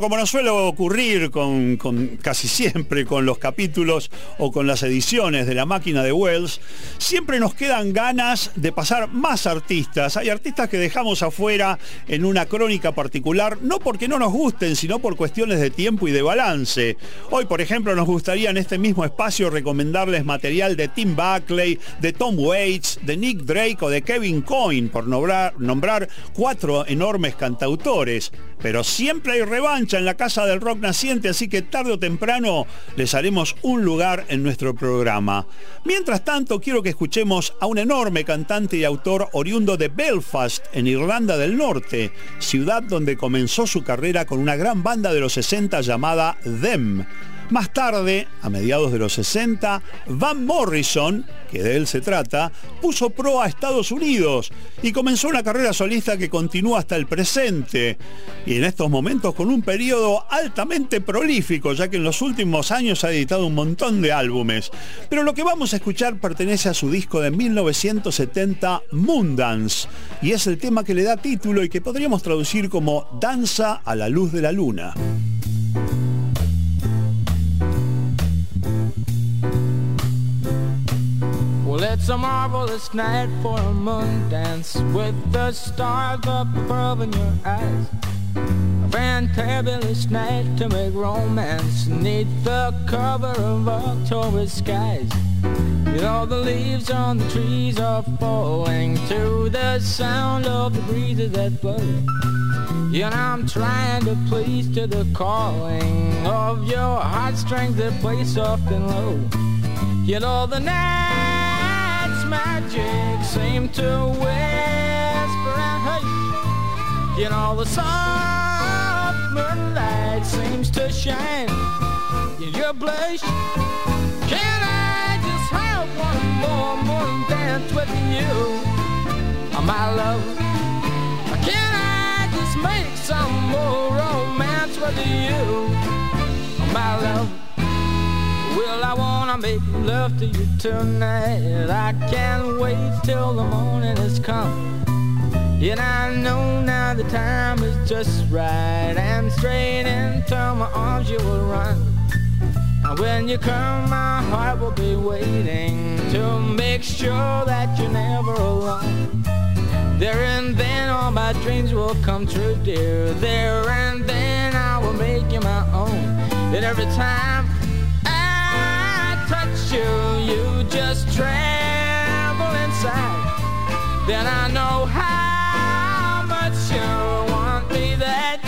Speaker 3: Como nos suele ocurrir con, con casi siempre con los capítulos o con las ediciones de la máquina de Wells, siempre nos quedan ganas de pasar más artistas. Hay artistas que dejamos afuera en una crónica particular, no porque no nos gusten, sino por cuestiones de tiempo y de balance. Hoy, por ejemplo, nos gustaría en este mismo espacio recomendarles material de Tim Buckley, de Tom Waits, de Nick Drake o de Kevin Coyne, por nombrar, nombrar cuatro enormes cantautores. Pero siempre hay revancha en la Casa del Rock Naciente, así que tarde o temprano les haremos un lugar en nuestro programa. Mientras tanto, quiero que escuchemos a un enorme cantante y autor oriundo de Belfast, en Irlanda del Norte, ciudad donde comenzó su carrera con una gran banda de los 60 llamada Them. Más tarde, a mediados de los 60, Van Morrison, que de él se trata, puso pro a Estados Unidos y comenzó una carrera solista que continúa hasta el presente. Y en estos momentos con un periodo altamente prolífico, ya que en los últimos años ha editado un montón de álbumes. Pero lo que vamos a escuchar pertenece a su disco de 1970, Moondance, y es el tema que le da título y que podríamos traducir como Danza a la luz de la luna.
Speaker 17: Well, it's a marvelous night for a moon dance with the stars above in your eyes. A fantabulous night to make romance neath the cover of October skies. You know the leaves on the trees are falling to the sound of the breezes that blow. You know I'm trying to please to the calling of your heartstrings that play soft and low. You know the night's magic seem to whisper and hush. You know the soft moonlight seems to shine in your blush. Can I just have one more moon dance with you, oh, my love? Can I just make some more romance with you, oh, my love? Well, I wanna make love to you tonight. I can't wait till the morning has come. And I know now the time is just right. And straight into my arms you will run. And when you come, my heart will be waiting to make sure that you're never alone. There and then all my dreams will come true, dear. There and then I will make you my own. And every time you, you just tremble inside. Then I know how much you want me that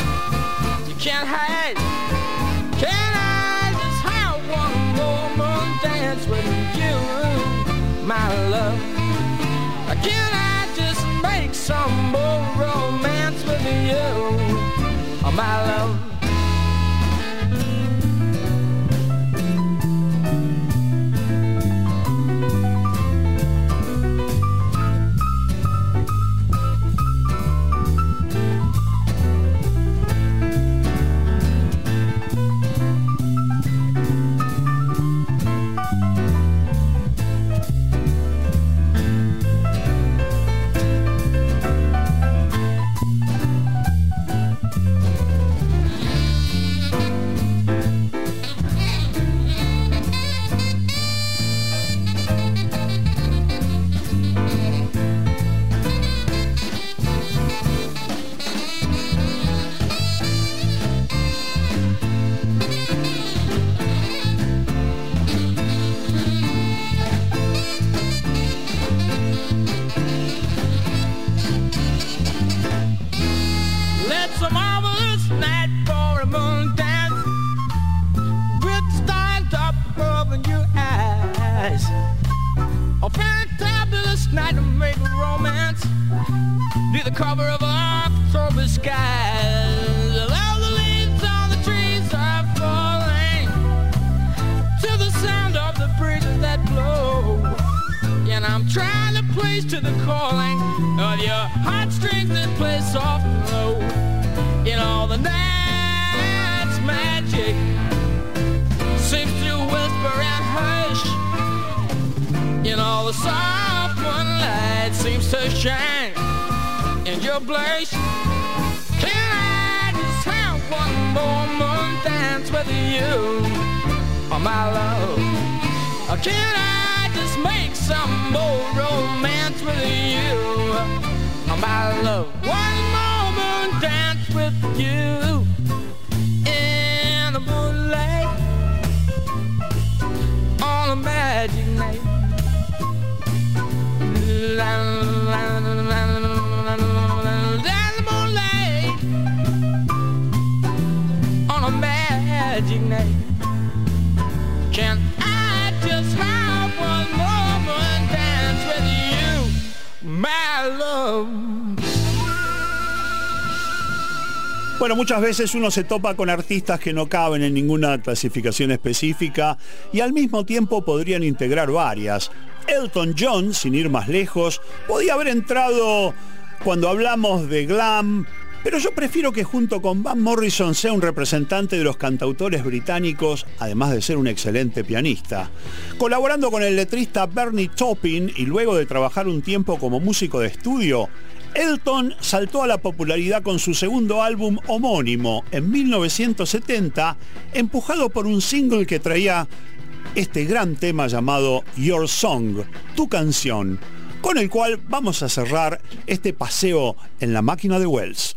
Speaker 17: you can't hide. Can I just have one more moon dance with you? my love. Can I just make some more romance with you, oh, my love? Near the cover of October skies. All the leaves on the trees are falling to the sound of the breezes that blow. And I'm trying to place to the calling of your heartstrings that play soft and low. In all the night's magic seems to whisper and hush. In all the soft moonlight seems to shine in your blush. Can I just have one more moon dance with you, oh my love? Can I just make some more romance with you, oh my love? One more moon dance with you
Speaker 3: Bueno, muchas veces uno se topa con artistas que no caben en ninguna clasificación específica y al mismo tiempo podrían integrar varias. Elton John, sin ir más lejos, podía haber entrado cuando hablamos de glam, pero yo prefiero que junto con Van Morrison sea un representante de los cantautores británicos, además de ser un excelente pianista. Colaborando con el letrista Bernie Taupin y luego de trabajar un tiempo como músico de estudio, Elton saltó a la popularidad con su segundo álbum homónimo en 1970, empujado por un single que traía este gran tema llamado Your Song, tu canción, con el cual vamos a cerrar este paseo en la máquina de Wells.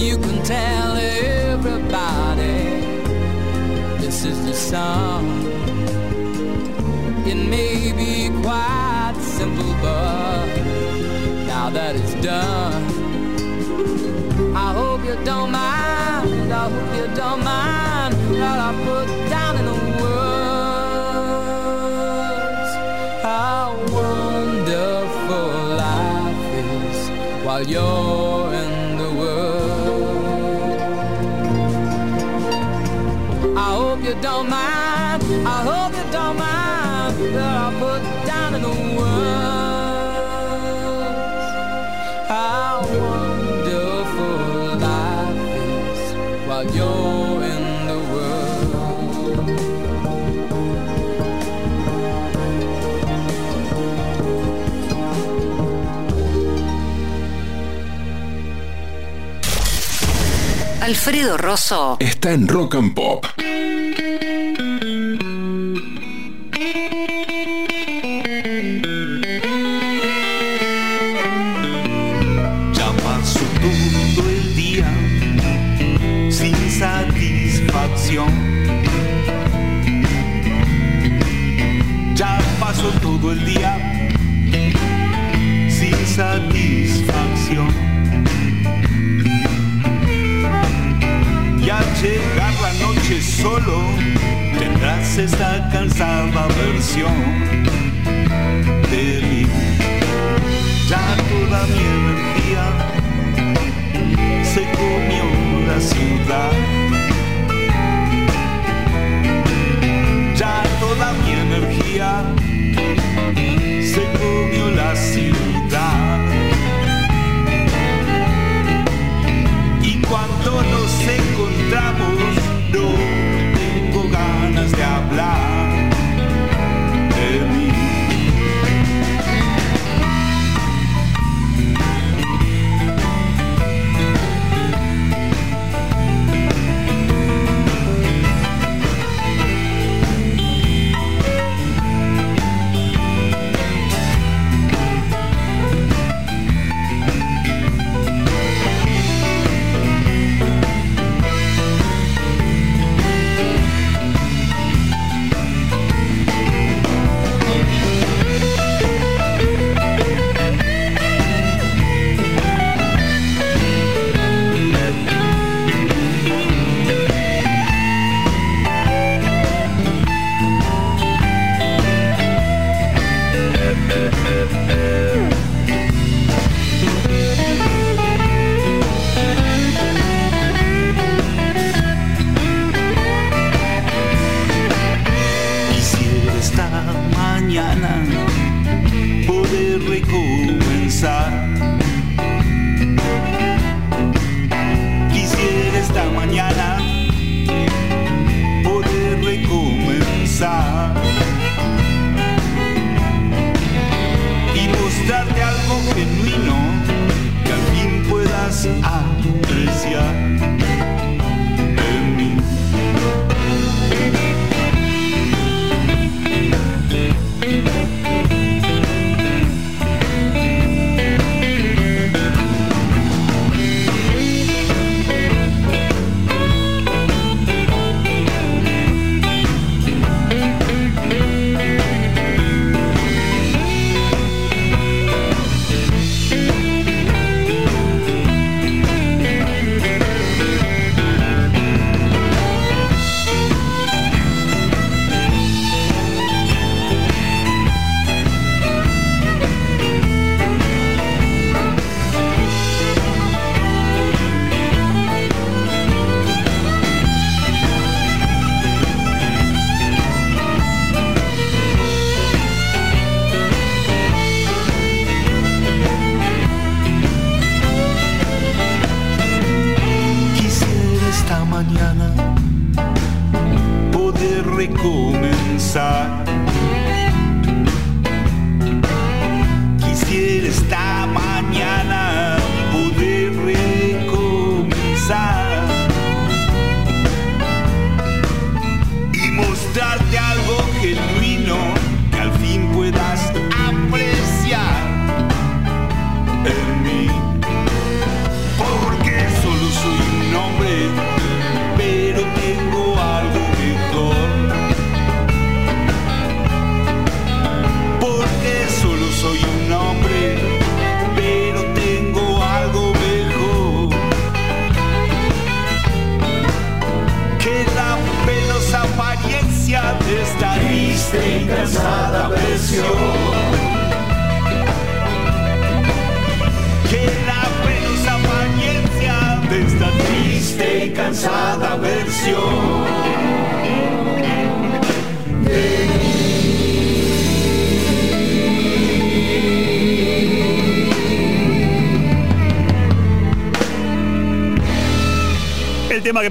Speaker 14: You can tell everybody this is the song. It may be quite simple, but now that it's done, I hope you don't mind. I hope you don't mind that I put down in the words how wonderful life is while you're don't mind. I hope you don't mind that I put down in the words how wonderful life is while you're in the world.
Speaker 4: Alfredo Rosso
Speaker 2: Está en Rock and Pop.
Speaker 18: Esta cansada versión de mí. Ya toda mi energía se comió la ciudad.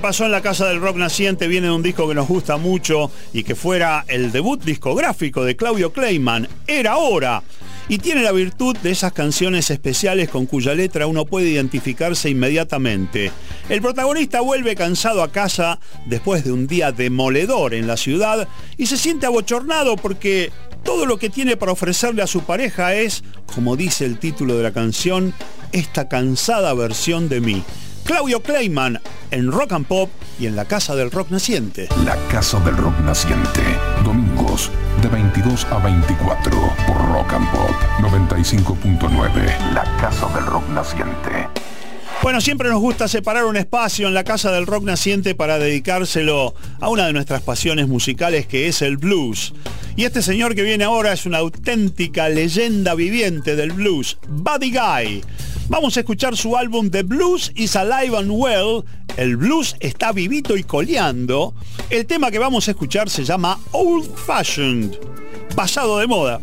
Speaker 18: En la
Speaker 3: Casa del Rock Naciente viene de un disco que nos gusta mucho y que fuera el debut discográfico de Claudio Kleiman, Era Hora. Y tiene la virtud de esas canciones especiales con cuya letra uno puede identificarse inmediatamente. El protagonista vuelve cansado a casa después de un día demoledor en la ciudad y se siente abochornado porque todo lo que tiene para ofrecerle a su pareja es, como dice el título de la canción, esta cansada versión de mí. Claudio Kleiman en Rock and Pop y en la Casa del Rock Naciente.
Speaker 2: La Casa del Rock Naciente. Domingos de 22 a 24 por Rock and Pop 95.9. La Casa del Rock Naciente.
Speaker 3: Bueno, siempre nos gusta separar un espacio en la Casa del Rock Naciente para dedicárselo a una de nuestras pasiones musicales que es el blues. Y este señor que viene ahora es una auténtica leyenda viviente del blues, Buddy Guy. Vamos a escuchar su álbum The Blues is Alive and Well. El blues está vivito y coleando. El tema que vamos a escuchar se llama Old Fashioned, pasado de moda.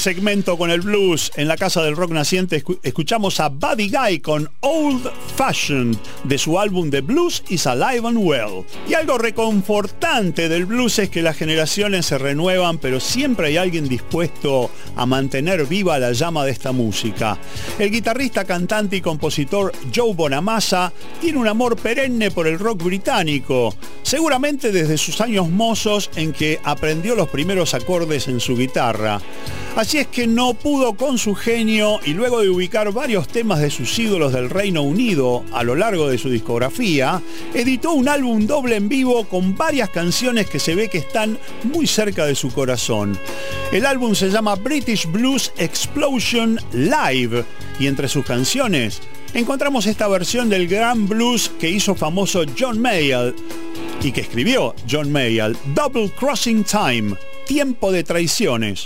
Speaker 3: Segmento con el blues en la Casa del Rock Naciente escu- escuchamos a Buddy Guy con Old Fashioned de su álbum The Blues is Alive and Well. Y algo reconfortante del blues es que las generaciones se renuevan pero siempre hay alguien dispuesto a mantener viva la llama de esta música. El guitarrista, cantante y compositor Joe Bonamassa tiene un amor perenne por el rock británico, seguramente desde sus años mozos en que aprendió los primeros acordes en su guitarra. Así es que no pudo con su genio y luego de ubicar varios temas de sus ídolos del Reino Unido a lo largo de su discografía, editó un álbum doble en vivo con varias canciones que se ve que están muy cerca de su corazón. El álbum se llama British Blues Explosion Live y entre sus canciones encontramos esta versión del gran blues que hizo famoso John Mayall y que escribió John Mayall, Double Crossing Time, Tiempo de Traiciones.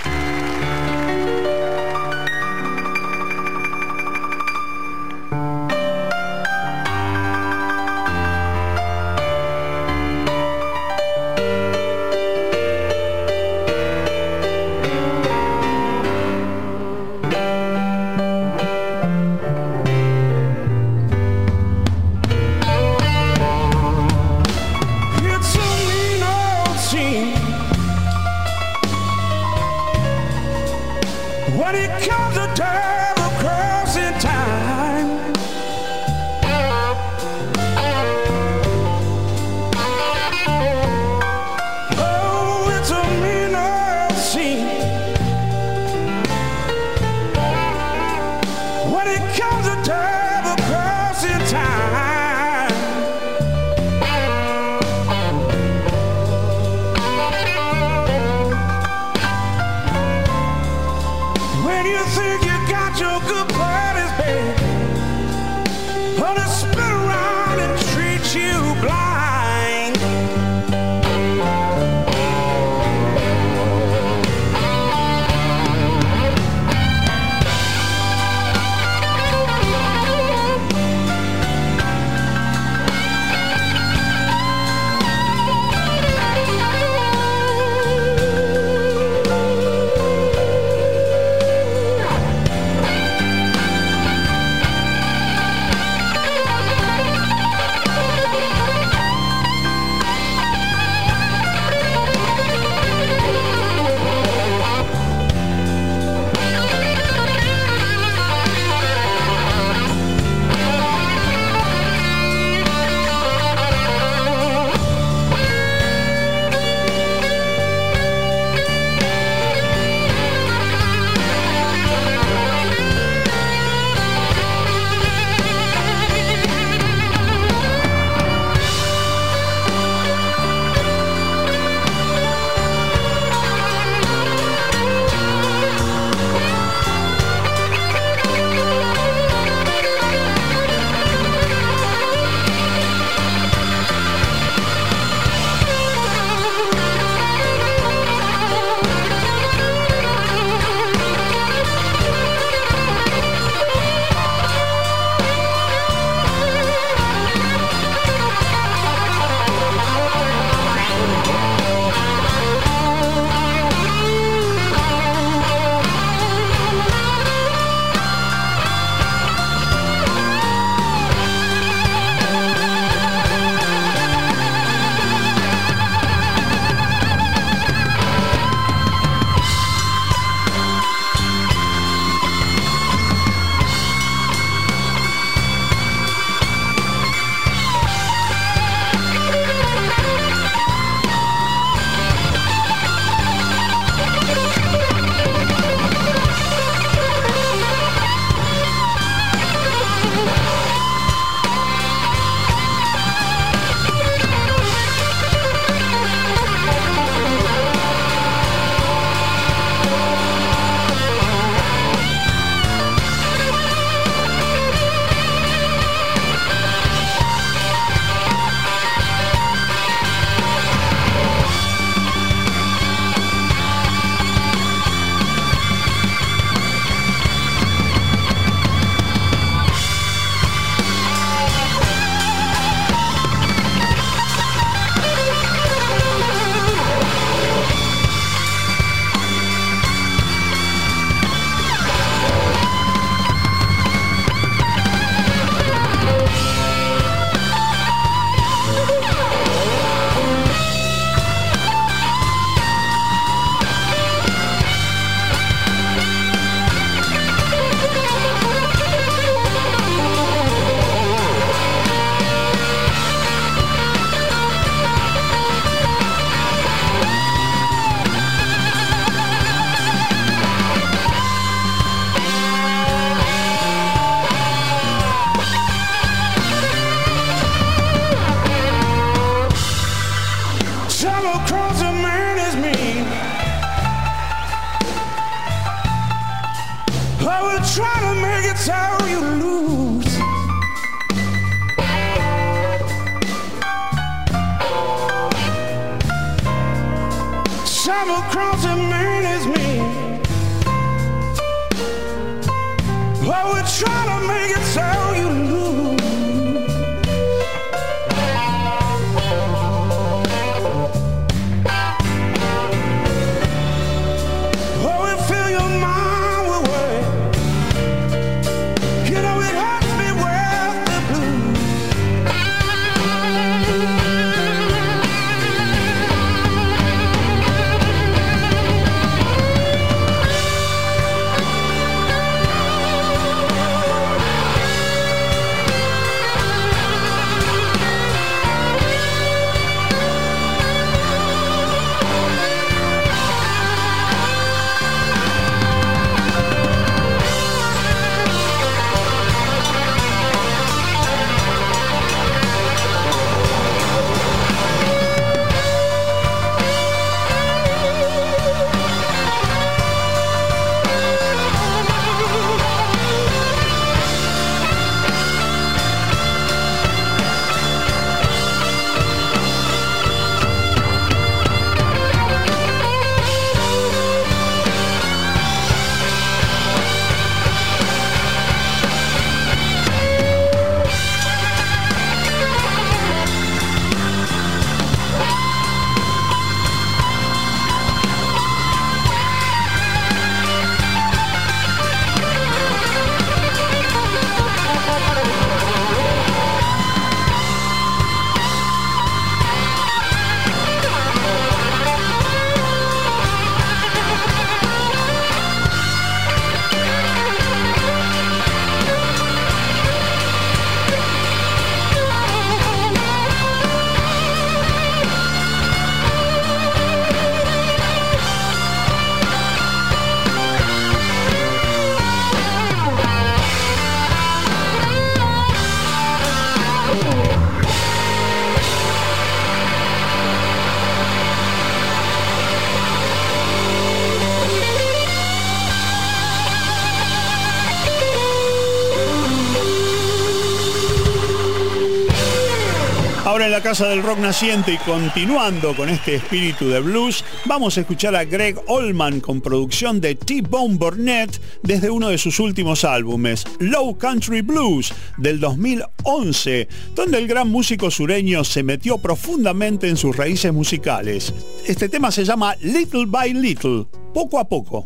Speaker 3: Del Rock Naciente y continuando con este espíritu de blues, vamos a escuchar a Greg Allman con producción de T-Bone Burnett desde uno de sus últimos álbumes, Low Country Blues, del 2011, donde el gran músico sureño se metió profundamente en sus raíces musicales. Este tema se llama Little by Little, poco a poco.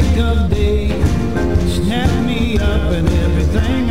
Speaker 19: Break of day. Snap me up and everything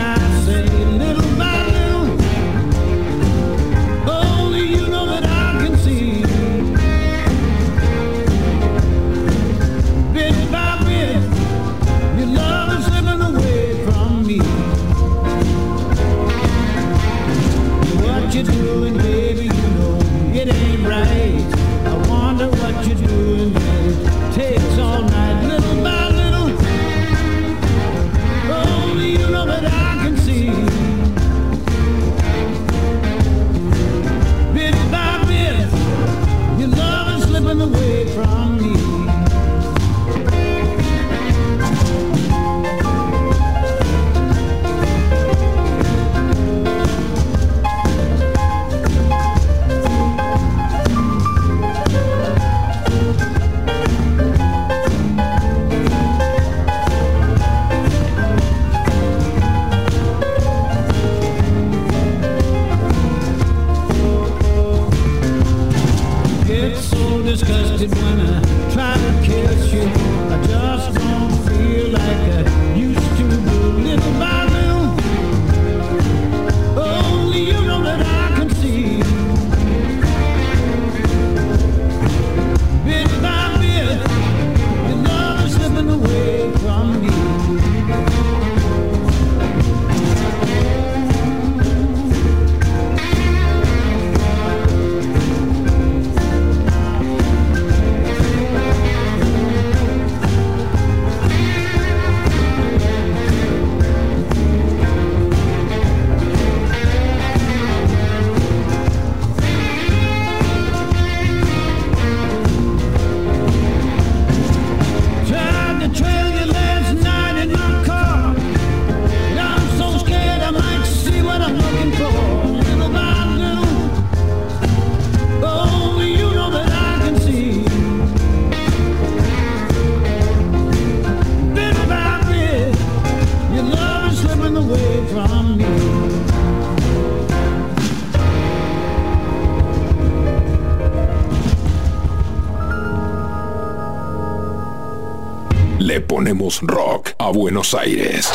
Speaker 2: rock a Buenos Aires.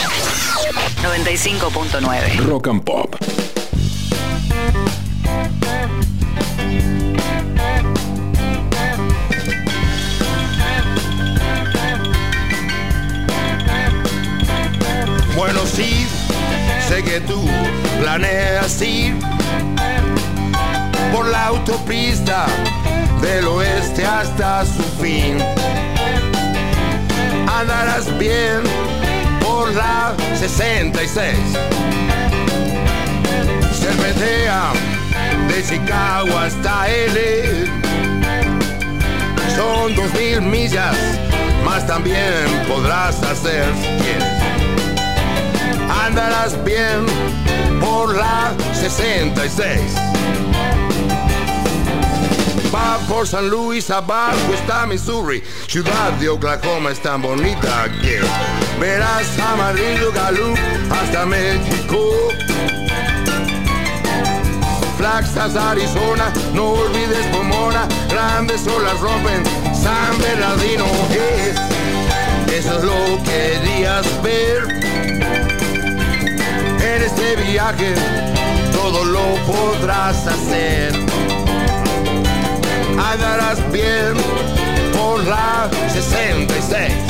Speaker 4: 95.9.
Speaker 2: Rock and Pop.
Speaker 20: Bueno, sí, sé que tú planeas ir por la autopista del oeste hasta su fin. 66. Cervetea de Chicago hasta L. Son dos mil millas, más también podrás hacer quieres andarás bien por la 66. Va por San Luis, abajo está Missouri, ciudad de Oklahoma es tan bonita que verás amarillo Galú hasta México. Flaxas, Arizona, no olvides Pomona, grandes olas rompen San Bernardino. Es, eso es lo que querías ver en este viaje todo lo podrás hacer. Andarás bien por la 66.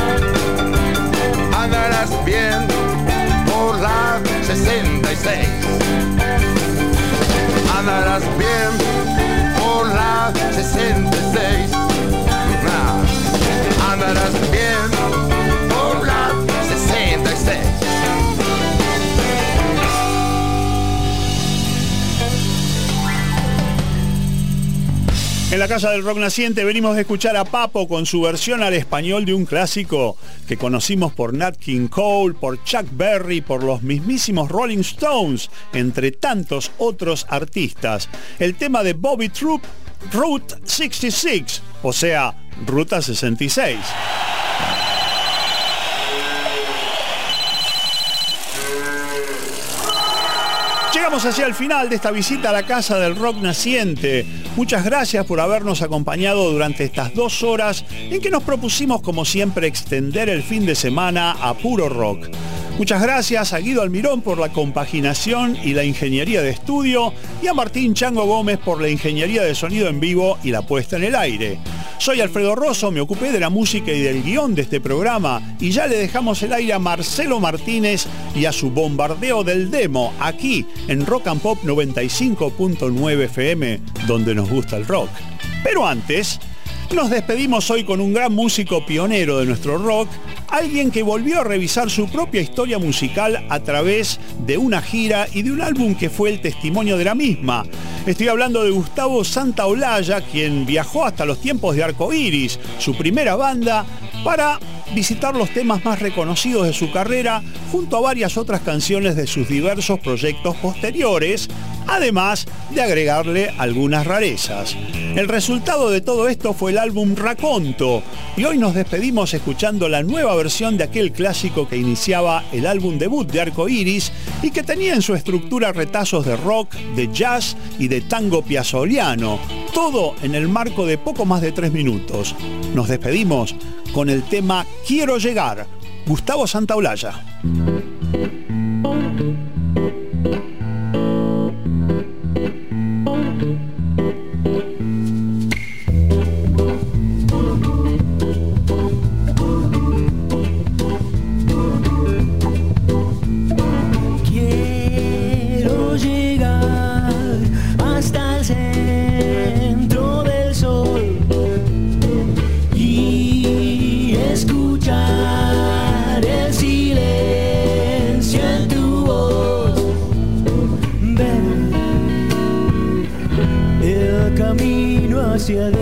Speaker 20: andarás bien por la 66. Andarás bien por la 66. Ah, Andarás bien
Speaker 3: En la Casa del Rock Naciente venimos a escuchar a Papo con su versión al español de un clásico que conocimos por Nat King Cole, por Chuck Berry, por los mismísimos Rolling Stones, entre tantos otros artistas. El tema de Bobby Troop, Route 66, o sea, Ruta 66. Llegamos hacia el final de esta visita a la Casa del Rock Naciente. Muchas gracias por habernos acompañado durante estas dos horas en que nos propusimos, como siempre, extender el fin de semana a puro rock. Muchas gracias a Guido Almirón por la compaginación y la ingeniería de estudio y a Martín Chango Gómez por la ingeniería de sonido en vivo y la puesta en el aire. Soy Alfredo Rosso, me ocupé de la música y del guion de este programa y ya le dejamos el aire a Marcelo Martínez y a su bombardeo del demo aquí en Rock and Pop 95.9 FM, donde nos gusta el rock. Pero antes, nos despedimos hoy con un gran músico pionero de nuestro rock, alguien que volvió a revisar su propia historia musical a través de una gira y de un álbum que fue el testimonio de la misma. Estoy hablando de Gustavo Santaolalla, quien viajó hasta los tiempos de Arco Iris, su primera banda, para visitar los temas más reconocidos de su carrera junto a varias otras canciones de sus diversos proyectos posteriores, además de agregarle algunas rarezas. El resultado de todo esto fue el álbum Raconto, y hoy nos despedimos escuchando la nueva versión de aquel clásico que iniciaba el álbum debut de Arco Iris y que tenía en su estructura retazos de rock, de jazz y de tango piazzoliano, todo en el marco de poco más de tres minutos. Nos despedimos con el tema Quiero llegar, Gustavo Santaolalla.
Speaker 21: El